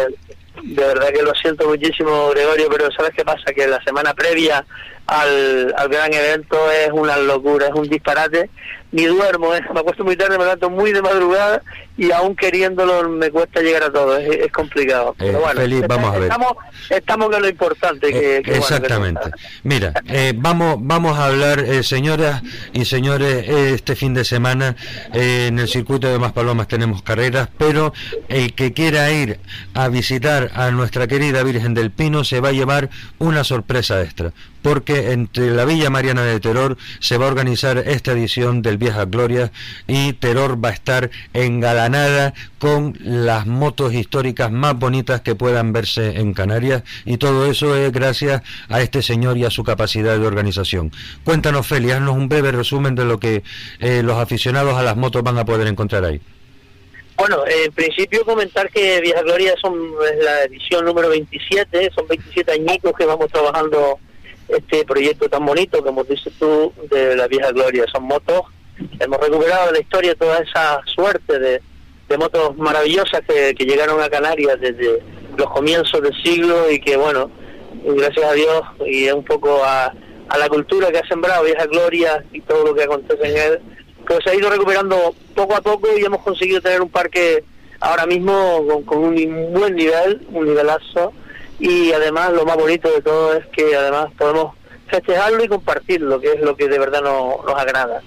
de verdad que lo siento muchísimo, Gregorio, pero ¿sabes qué pasa? Que la semana previa al, al gran evento es una locura, es un disparate ni duermo, ¿eh? me acuesto muy tarde, me levanto muy de madrugada y aún queriéndolo me cuesta llegar a todo, es, complicado. Eh, Pero bueno, vamos a ver. Estamos, estamos con lo importante que... exactamente. Mira, eh, vamos, vamos a hablar, eh, señoras y señores, este fin de semana en el circuito de Maspalomas tenemos carreras, pero el que quiera ir a visitar a nuestra querida Virgen del Pino se va a llevar una sorpresa extra porque entre la Villa Mariana de Terror se va a organizar esta edición del Vieja Gloria y Terror va a estar engalanada con las motos históricas más bonitas que puedan verse en Canarias y todo eso es gracias a este señor y a su capacidad de organización. Cuéntanos, Feli, haznos un breve resumen de lo que eh, los aficionados a las motos van a poder encontrar ahí. Bueno, en principio comentar que Vieja Gloria son, es la edición número 27, son 27 añicos que vamos trabajando este proyecto tan bonito, como dices tú, de la vieja gloria. Son motos, hemos recuperado la historia toda esa suerte de, motos maravillosas que, llegaron a Canarias desde los comienzos del siglo y que, bueno, gracias a Dios y un poco a, a la cultura que ha sembrado Vieja Gloria y todo lo que acontece en él, pues se ha ido recuperando poco a poco y hemos conseguido tener un parque ahora mismo con, con un buen nivel, un nivelazo y además lo más bonito de todo es que además podemos festejarlo y compartirlo, que es lo que de verdad nos, nos agrada.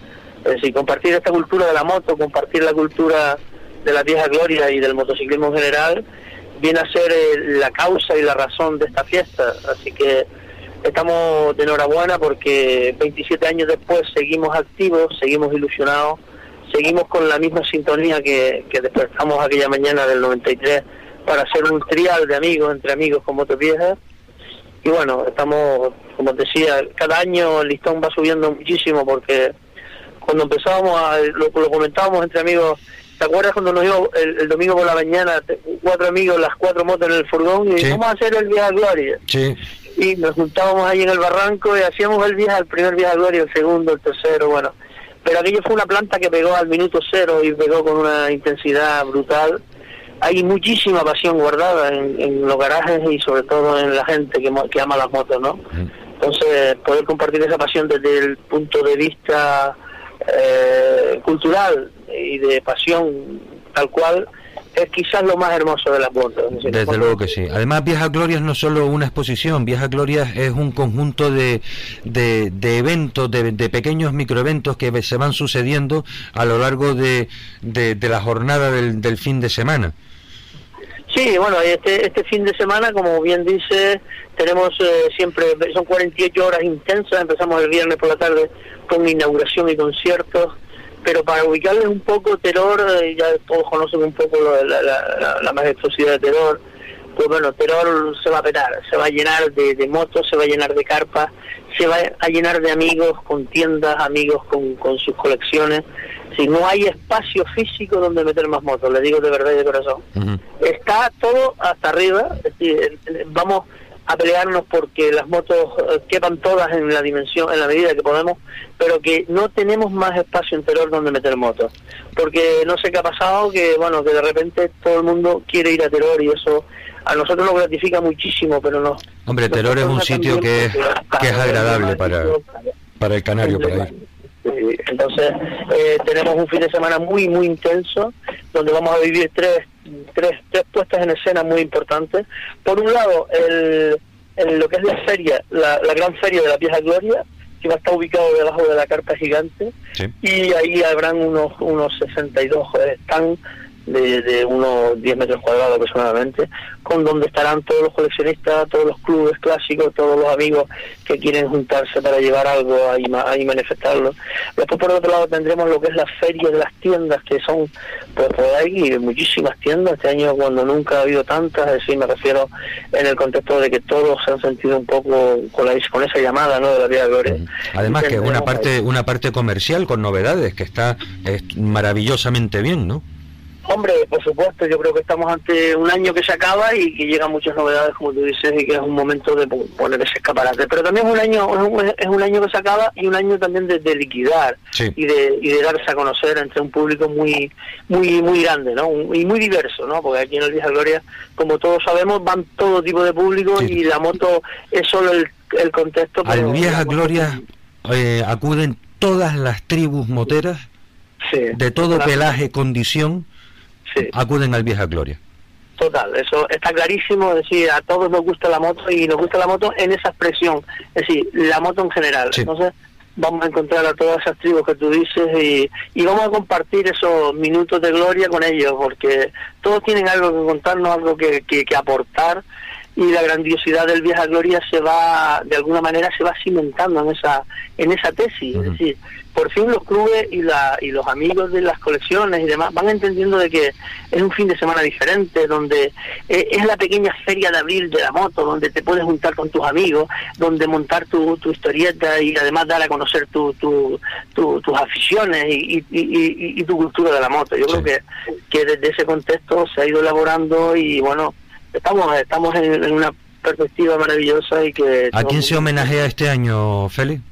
Es decir, compartir esta cultura de la moto, compartir la cultura de la vieja gloria y del motociclismo en general, viene a ser eh, la causa y la razón de esta fiesta. Así que estamos de enhorabuena porque 27 años después seguimos activos, seguimos ilusionados, seguimos con la misma sintonía que, que despertamos aquella mañana del 93 para hacer un trial de amigos, entre amigos con motos viejas. Y bueno, estamos, como decía, cada año el listón va subiendo muchísimo porque cuando empezábamos a, lo, comentábamos entre amigos, ¿te acuerdas cuando nos dio el, domingo por la mañana, cuatro amigos, las cuatro motos en el furgón y vamos a hacer el viaje a Gloria? Sí. Y nos juntábamos ahí en el barranco y hacíamos el viaje, el primer viaje a Gloria, el segundo, el tercero, bueno. Pero aquello fue una planta que pegó al minuto cero y pegó con una intensidad brutal hay muchísima pasión guardada en, los garajes y sobre todo en la gente que, que ama las motos, ¿no? Entonces, poder compartir esa pasión desde el punto de vista eh, cultural y de pasión tal cual, es quizás lo más hermoso de las motos. Desde luego que sí. Además, Vieja Glorias no solo una exposición, Vieja Glorias es un conjunto de, de, eventos, de, de, pequeños microeventos que se van sucediendo a lo largo de, de, la jornada del, del fin de semana. Sí, bueno, este, este fin de semana, como bien dice, tenemos eh, siempre, son 48 horas intensas, empezamos el viernes por la tarde con inauguración y conciertos, pero para ubicarles un poco Terror, eh, ya todos conocen un poco la, la, la, majestuosidad de Terror, pues bueno, Terror se va a petar, se va a llenar de, motos, se va a llenar de carpas, se va a llenar de amigos con tiendas, amigos con, con sus colecciones. Si no hay espacio físico donde meter más motos, le digo de verdad y de corazón. Está todo hasta arriba, es decir, vamos a pelearnos porque las motos eh, quepan todas en la dimensión, en la medida que podemos, pero que no tenemos más espacio interior donde meter motos. Porque no sé qué ha pasado, que bueno, que de repente todo el mundo quiere ir a Terror y eso a nosotros nos gratifica muchísimo, pero no. Hombre, Terror es un sitio que es, que es agradable para, para el canario, para ir. Entonces, eh, tenemos un fin de semana muy, muy intenso, donde vamos a vivir tres, tres, tres puestas en escena muy importantes. Por un lado, el, lo que es la feria, la, gran feria de la Vieja Gloria, que va a estar ubicado debajo de la carpa gigante, y ahí habrán unos, unos 62 stands de, de unos 10 metros cuadrados aproximadamente, con donde estarán todos los coleccionistas, todos los clubes clásicos, todos los amigos que quieren juntarse para llevar algo ahí, ahí manifestarlo. Después por otro lado tendremos lo que es la feria de las tiendas, que son, pues por ahí muchísimas tiendas, este año cuando nunca ha habido tantas, es decir, me refiero en el contexto de que todos se han sentido un poco con, la, con esa llamada ¿no? de la Vía Gloria. Además que una parte, una parte comercial con novedades que está maravillosamente bien, ¿no? Hombre, por supuesto, yo creo que estamos ante un año que se acaba y que llegan muchas novedades, como tú dices, y que es un momento de poner ese escaparate. Pero también es un año es un, año que se acaba y un año también de, liquidar y, de, y de darse a conocer entre un público muy muy muy grande, ¿no? Y muy diverso, ¿no? Porque aquí en el Vieja Gloria, como todos sabemos, van todo tipo de público y la moto es solo el, el contexto. Al Vieja Gloria eh, acuden todas las tribus moteras de todo pelaje, condición acuden al Vieja Gloria. Total, eso está clarísimo, es decir, a todos nos gusta la moto y nos gusta la moto en esa expresión, es decir, la moto en general. Entonces, vamos a encontrar a todas esas tribus que tú dices y, y vamos a compartir esos minutos de gloria con ellos, porque todos tienen algo que contarnos, algo que, que, aportar y la grandiosidad del Vieja Gloria se va, de alguna manera, se va cimentando en esa, en esa tesis. Es decir, por fin los clubes y, la, y los amigos de las colecciones y demás van entendiendo de que es un fin de semana diferente, donde eh, es la pequeña feria de abril de la moto, donde te puedes juntar con tus amigos, donde montar tu, tu historieta y además dar a conocer tu, tu, tus aficiones y, y, tu cultura de la moto. Yo creo que, que desde ese contexto se ha ido elaborando y bueno, estamos, estamos en, una perspectiva maravillosa y que... ¿A quién se homenajea este año, Félix?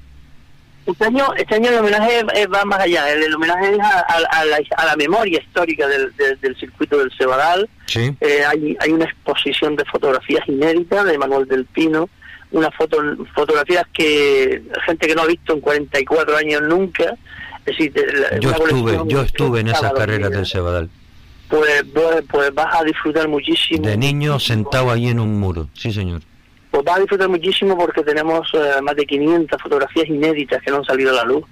Este año, este año el homenaje va más allá, el, homenaje es a, la, memoria histórica del, circuito del Cebadal. Eh, hay, hay una exposición de fotografías inéditas de Manuel del Pino, unas foto, fotografías que gente que no ha visto en 44 años nunca. Es decir, yo estuve, yo estuve en esas carreras del Cebadal. Pues, pues, pues vas a disfrutar muchísimo. De niño sentado ahí en un muro, sí señor pues va a disfrutar muchísimo porque tenemos eh, más de 500 fotografías inéditas que no han salido a la luz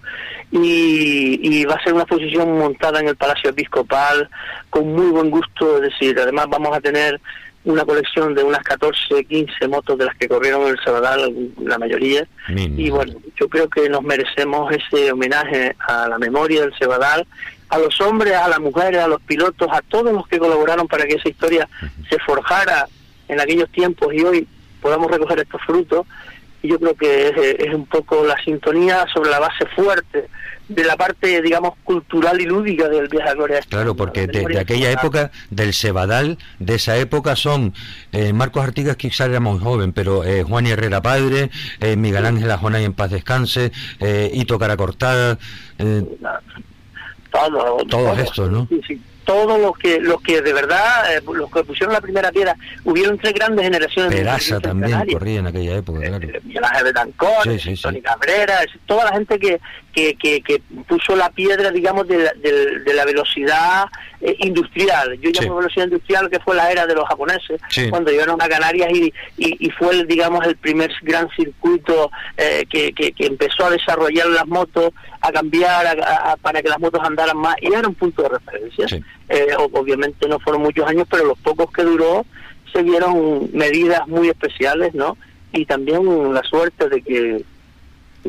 y, va a ser una exposición montada en el Palacio Episcopal con muy buen gusto, es decir, además vamos a tener una colección de unas 14, 15 motos de las que corrieron el Sabadal, la mayoría. Y bueno, yo creo que nos merecemos ese homenaje a la memoria del Cebadal, a los hombres, a las mujeres, a los pilotos, a todos los que colaboraron para que esa historia se forjara en aquellos tiempos y hoy podamos recoger estos frutos. Y yo creo que es, un poco la sintonía sobre la base fuerte de la parte, digamos, cultural y lúdica del viaje a Gloria. Claro, porque de, aquella época, del Cebadal, de esa época son eh, Marcos Artigas, quizás era muy joven, pero eh, Juan Herrera Padre, eh, Miguel Ángel Ajonay en paz descanse, eh, Ito Cara Todos estos, ¿no? Sí, sí todos los que los que de verdad, eh, los que pusieron la primera piedra, hubieron tres grandes generaciones. Peraza también corría en aquella época, claro. Miguel Ángel Tony Cabrera, toda la gente que, que, que, puso la piedra, digamos, de la, de, la velocidad eh, industrial. Yo llamo velocidad industrial que fue la era de los japoneses, cuando llegaron a Canarias y, y, fue, digamos, el primer gran circuito eh, que, que, empezó a desarrollar las motos, a cambiar para que las motos andaran más, y era un punto de referencia. Eh, obviamente no fueron muchos años, pero los pocos que duró se vieron medidas muy especiales, ¿no? Y también la suerte de que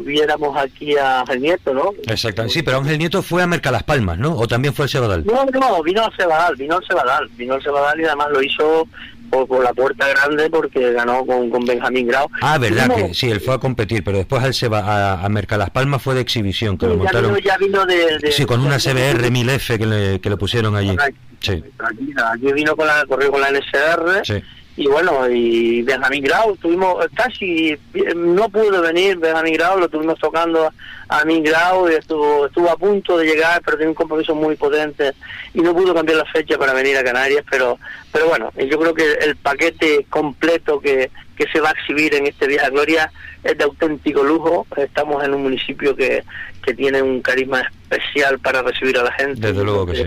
tuviéramos aquí a Ángel Nieto, ¿no? Exactamente, sí, pero Ángel Nieto fue a Mercalas Palmas, ¿no? ¿O también fue al Cebadal? No, no, vino al Cebadal, vino al Cebadal, vino al Cebadal y además lo hizo por, la puerta grande porque ganó con, con Benjamín Grau. Ah, verdad, que sí, él fue a competir, pero después al Seba, a, a Mercalas Palmas fue de exhibición, que lo montaron. ya vino de, sí, con una CBR 1000F que le, que le pusieron allí. Sí. Aquí, vino con la, corrió con la NSR. Sí y bueno, y Benjamín Grau, tuvimos casi, no pudo venir Benjamín Grau, lo tuvimos tocando a Benjamín Grau y estuvo, estuvo a punto de llegar, pero tenía un compromiso muy potente y no pudo cambiar la fecha para venir a Canarias, pero pero bueno, yo creo que el paquete completo que, que se va a exhibir en este Viaje a Gloria es de auténtico lujo, estamos en un municipio que, que tiene un carisma especial para recibir a la gente. Desde luego que sí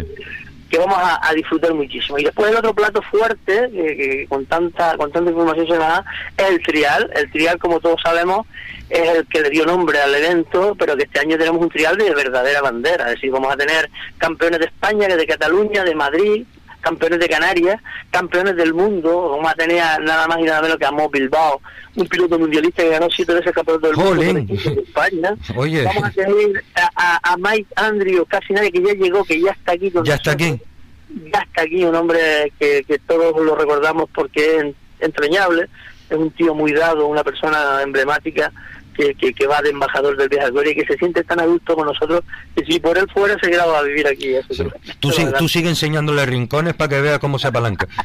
que vamos a, disfrutar muchísimo. Y después el otro plato fuerte, que, con tanta con tanta información se da, es el trial. El trial, como todos sabemos, es el que le dio nombre al evento, pero que este año tenemos un trial de verdadera bandera. Es decir, vamos a tener campeones de España, de Cataluña, de Madrid, campeones de Canarias, campeones del mundo. Vamos a tener nada más y nada menos que a Mo Bilbao, un piloto mundialista que ganó siete veces el campeonato del mundo de España. Vamos a tener a, Mike Andrew, casi nadie que ya llegó, que ya está aquí. ya está aquí. Ya está aquí, un hombre que, que todos lo recordamos porque es entrañable, es un tío muy dado, una persona emblemática que, que, va de embajador del viaje y que se siente tan adulto con nosotros que si por él fuera se quedaba a vivir aquí. Tú, tú sigue enseñándole rincones para que vea cómo se apalanca.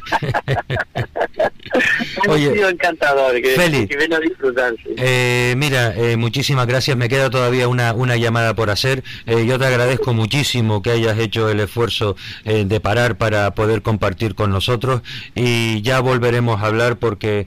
Oye, encantador, que, Félix, a disfrutar. Eh, mira, eh, muchísimas gracias. Me queda todavía una, una llamada por hacer. Eh, yo te agradezco muchísimo que hayas hecho el esfuerzo de parar para poder compartir con nosotros y ya volveremos a hablar porque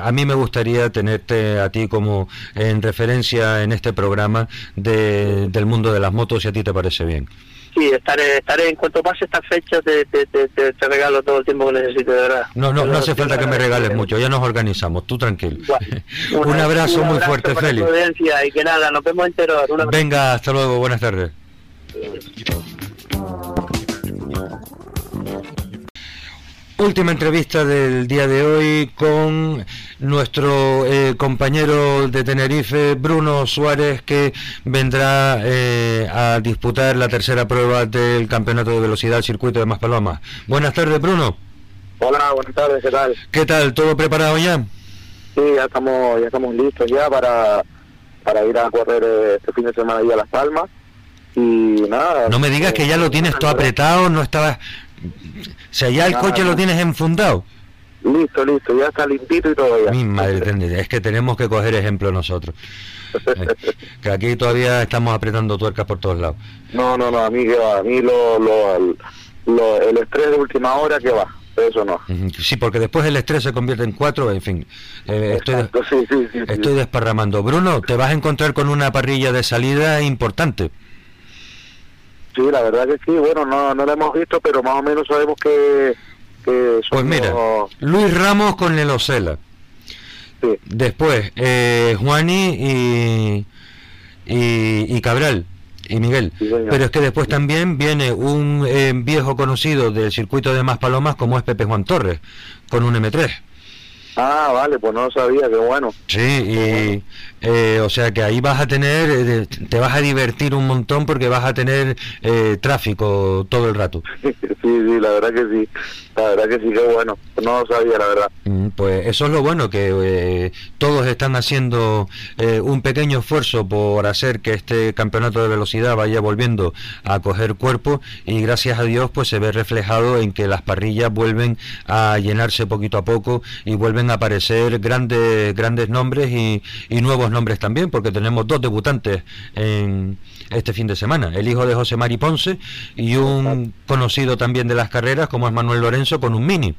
a mí me gustaría tenerte a ti como en referencia en este programa de, del mundo de las motos, si a ti te parece bien. Sí, estaré, estaré en cuanto pase esta fecha, te, te, te, regalo todo el tiempo que necesite, de verdad. No, no, no hace falta que me regales mucho, ya nos organizamos, tú tranquilo. un, abrazo muy fuerte, Félix. Y que nada, nos vemos enteros. Venga, hasta luego, buenas tardes. Última entrevista del día de hoy con nuestro eh, compañero de Tenerife, Bruno Suárez, que vendrá eh, a disputar la tercera prueba del Campeonato de Velocidad Circuito de Maspalomas. Buenas tardes, Bruno. Hola, buenas tardes, ¿qué tal? ¿Qué tal? ¿Todo preparado ya? Sí, ya estamos, ya estamos listos ya para, para ir a correr eh, este fin de semana ahí a Las Palmas. Y nada. No me digas que ya lo tienes todo apretado, no estabas o sea, ya el coche lo tienes enfundado. Listo, listo, ya está limpito y todo ya. Mi madre, es que tenemos que coger ejemplo nosotros. Que aquí todavía estamos apretando tuercas por todos lados. No, no, no, a mí que va, a mí lo, lo, el estrés de última hora que va, eso no. Sí, porque después el estrés se convierte en cuatro, en fin. Eh, estoy, estoy desparramando. Bruno, te vas a encontrar con una parrilla de salida importante. Sí, la verdad que sí. Bueno, no, no lo hemos visto, pero más o menos sabemos que... que pues mira, Luis Ramos con Lelosela. Sí. Después, eh, Juani y, y, Cabral y Miguel. Pero es que después también viene un eh, viejo conocido del circuito de Más Palomas como es Pepe Juan Torres, con un M3. Ah, vale, pues no lo sabía, qué bueno. Sí, y eh, o sea que ahí vas a tener, eh, te vas a divertir un montón porque vas a tener eh, tráfico todo el rato. Sí, sí, la verdad que sí, la verdad que sí, qué bueno, no lo sabía, la verdad. Mm, pues eso es lo bueno, que todos están haciendo un pequeño esfuerzo por hacer que este campeonato de velocidad vaya volviendo a coger cuerpo y gracias a Dios pues se ve reflejado en que las parrillas vuelven a llenarse poquito a poco y vuelven a aparecer grandes, grandes nombres y, y nuevos nombres también, porque tenemos dos debutantes en este fin de semana, el hijo de José Mari Ponce y un conocido también de las carreras como es Manuel Lorenzo con un mini.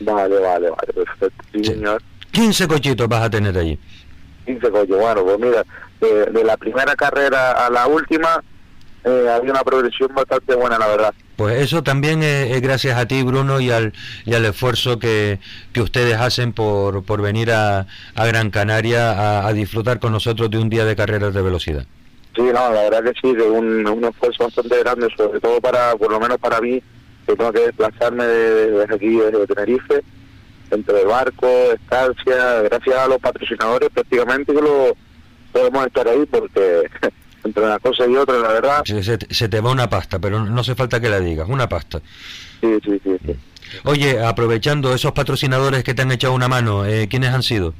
Vale, vale, vale, perfecto. Sí, señor. 15 cochitos vas a tener allí. 15 coches, bueno, pues mira, de, la primera carrera a la última eh, había una progresión bastante buena, la verdad. Pues eso también es, gracias a ti, Bruno, y al, y al esfuerzo que, que ustedes hacen por, por venir a, a Gran Canaria a, disfrutar con nosotros de un día de carreras de velocidad. Sí, no, la verdad que sí, de un, un esfuerzo bastante grande, sobre todo para, por lo menos para mí, que tengo que desplazarme desde aquí, desde Tenerife, entre barco, estancia, gracias a los patrocinadores prácticamente que lo podemos estar ahí porque entre una cosa y otra, la verdad. Se, te va una pasta, pero no hace falta que la digas, una pasta. Sí, sí, sí. Oye, aprovechando esos patrocinadores que te han echado una mano, eh, ¿quiénes han sido?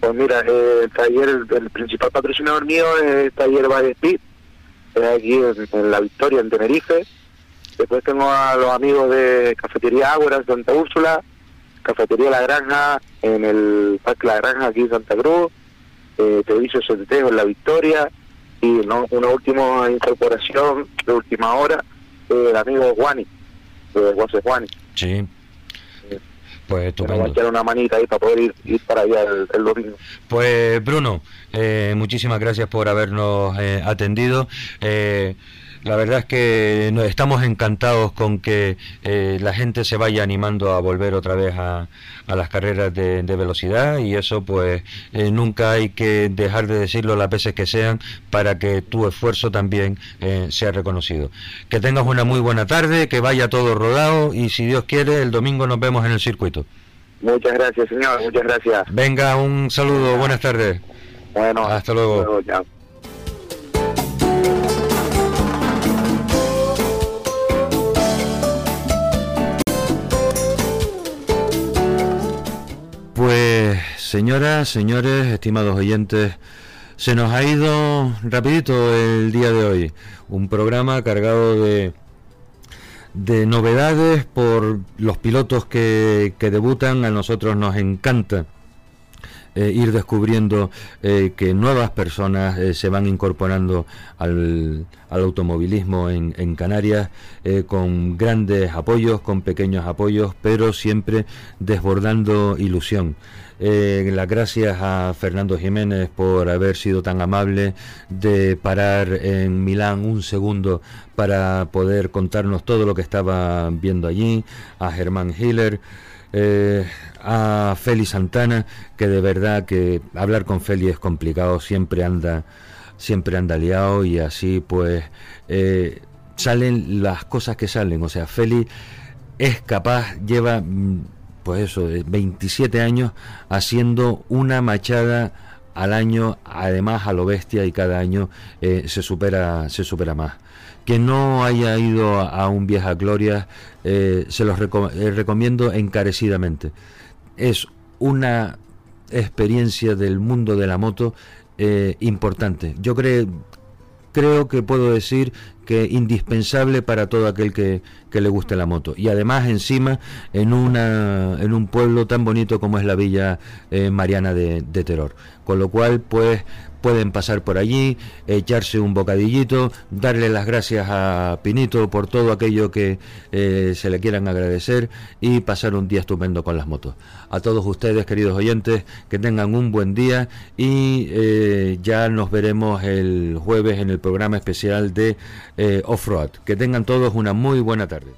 Pues mira, eh, el taller, el, principal patrocinador mío es el taller Valle Speed, aquí en, La Victoria, en Tenerife. Después tengo a los amigos de Cafetería Ágora en Santa Úrsula, Cafetería La Granja en el Parque La Granja aquí en Santa Cruz, eh, Televiso Centejo en La Victoria, y no, una última incorporación de última hora, eh, el amigo Juani, de Guase Juani. Sí. Pues estupendo. a echar una manita ahí para poder ir, ir para allá el, domingo. Pues Bruno, eh, muchísimas gracias por habernos eh, atendido. Eh, la verdad es que estamos encantados con que eh, la gente se vaya animando a volver otra vez a, las carreras de, velocidad y eso pues eh, nunca hay que dejar de decirlo las veces que sean para que tu esfuerzo también eh, sea reconocido. Que tengas una muy buena tarde, que vaya todo rodado y si Dios quiere el domingo nos vemos en el circuito. Muchas gracias señor, muchas gracias. Venga, un saludo, buenas tardes. Bueno, hasta luego. Pues señoras, señores, estimados oyentes, se nos ha ido rapidito el día de hoy. Un programa cargado de, de novedades por los pilotos que, que debutan. A nosotros nos encanta eh, ir descubriendo eh, que nuevas personas eh, se van incorporando al, automovilismo en, en Canarias con grandes apoyos, con pequeños apoyos, pero siempre desbordando ilusión. Las gracias a Fernando Jiménez por haber sido tan amable de parar en Milán un segundo para poder contarnos todo lo que estaba viendo allí, a Germán Hiller. Eh, a Feli Santana, que de verdad que hablar con Feli es complicado, siempre anda, siempre anda liado y así pues eh, salen las cosas que salen. O sea, Feli es capaz, lleva mm, pues eso, 27 años haciendo una machada al año, además a lo bestia y cada año eh, se supera, se supera más que no haya ido a, un Vieja Gloria, eh, se los eh, recomiendo encarecidamente. Es una experiencia del mundo de la moto eh, importante. Yo creo, creo que puedo decir que indispensable para todo aquel que, le guste la moto. Y además encima en, una, en un pueblo tan bonito como es la Villa Mariana de, de Terror. Con lo cual, pues pueden pasar por allí, echarse un bocadillito, darle las gracias a Pinito por todo aquello que eh, se le quieran agradecer y pasar un día estupendo con las motos. A todos ustedes, queridos oyentes, que tengan un buen día y eh, ya nos veremos el jueves en el programa especial de eh, Off-Road. Que tengan todos una muy buena tarde.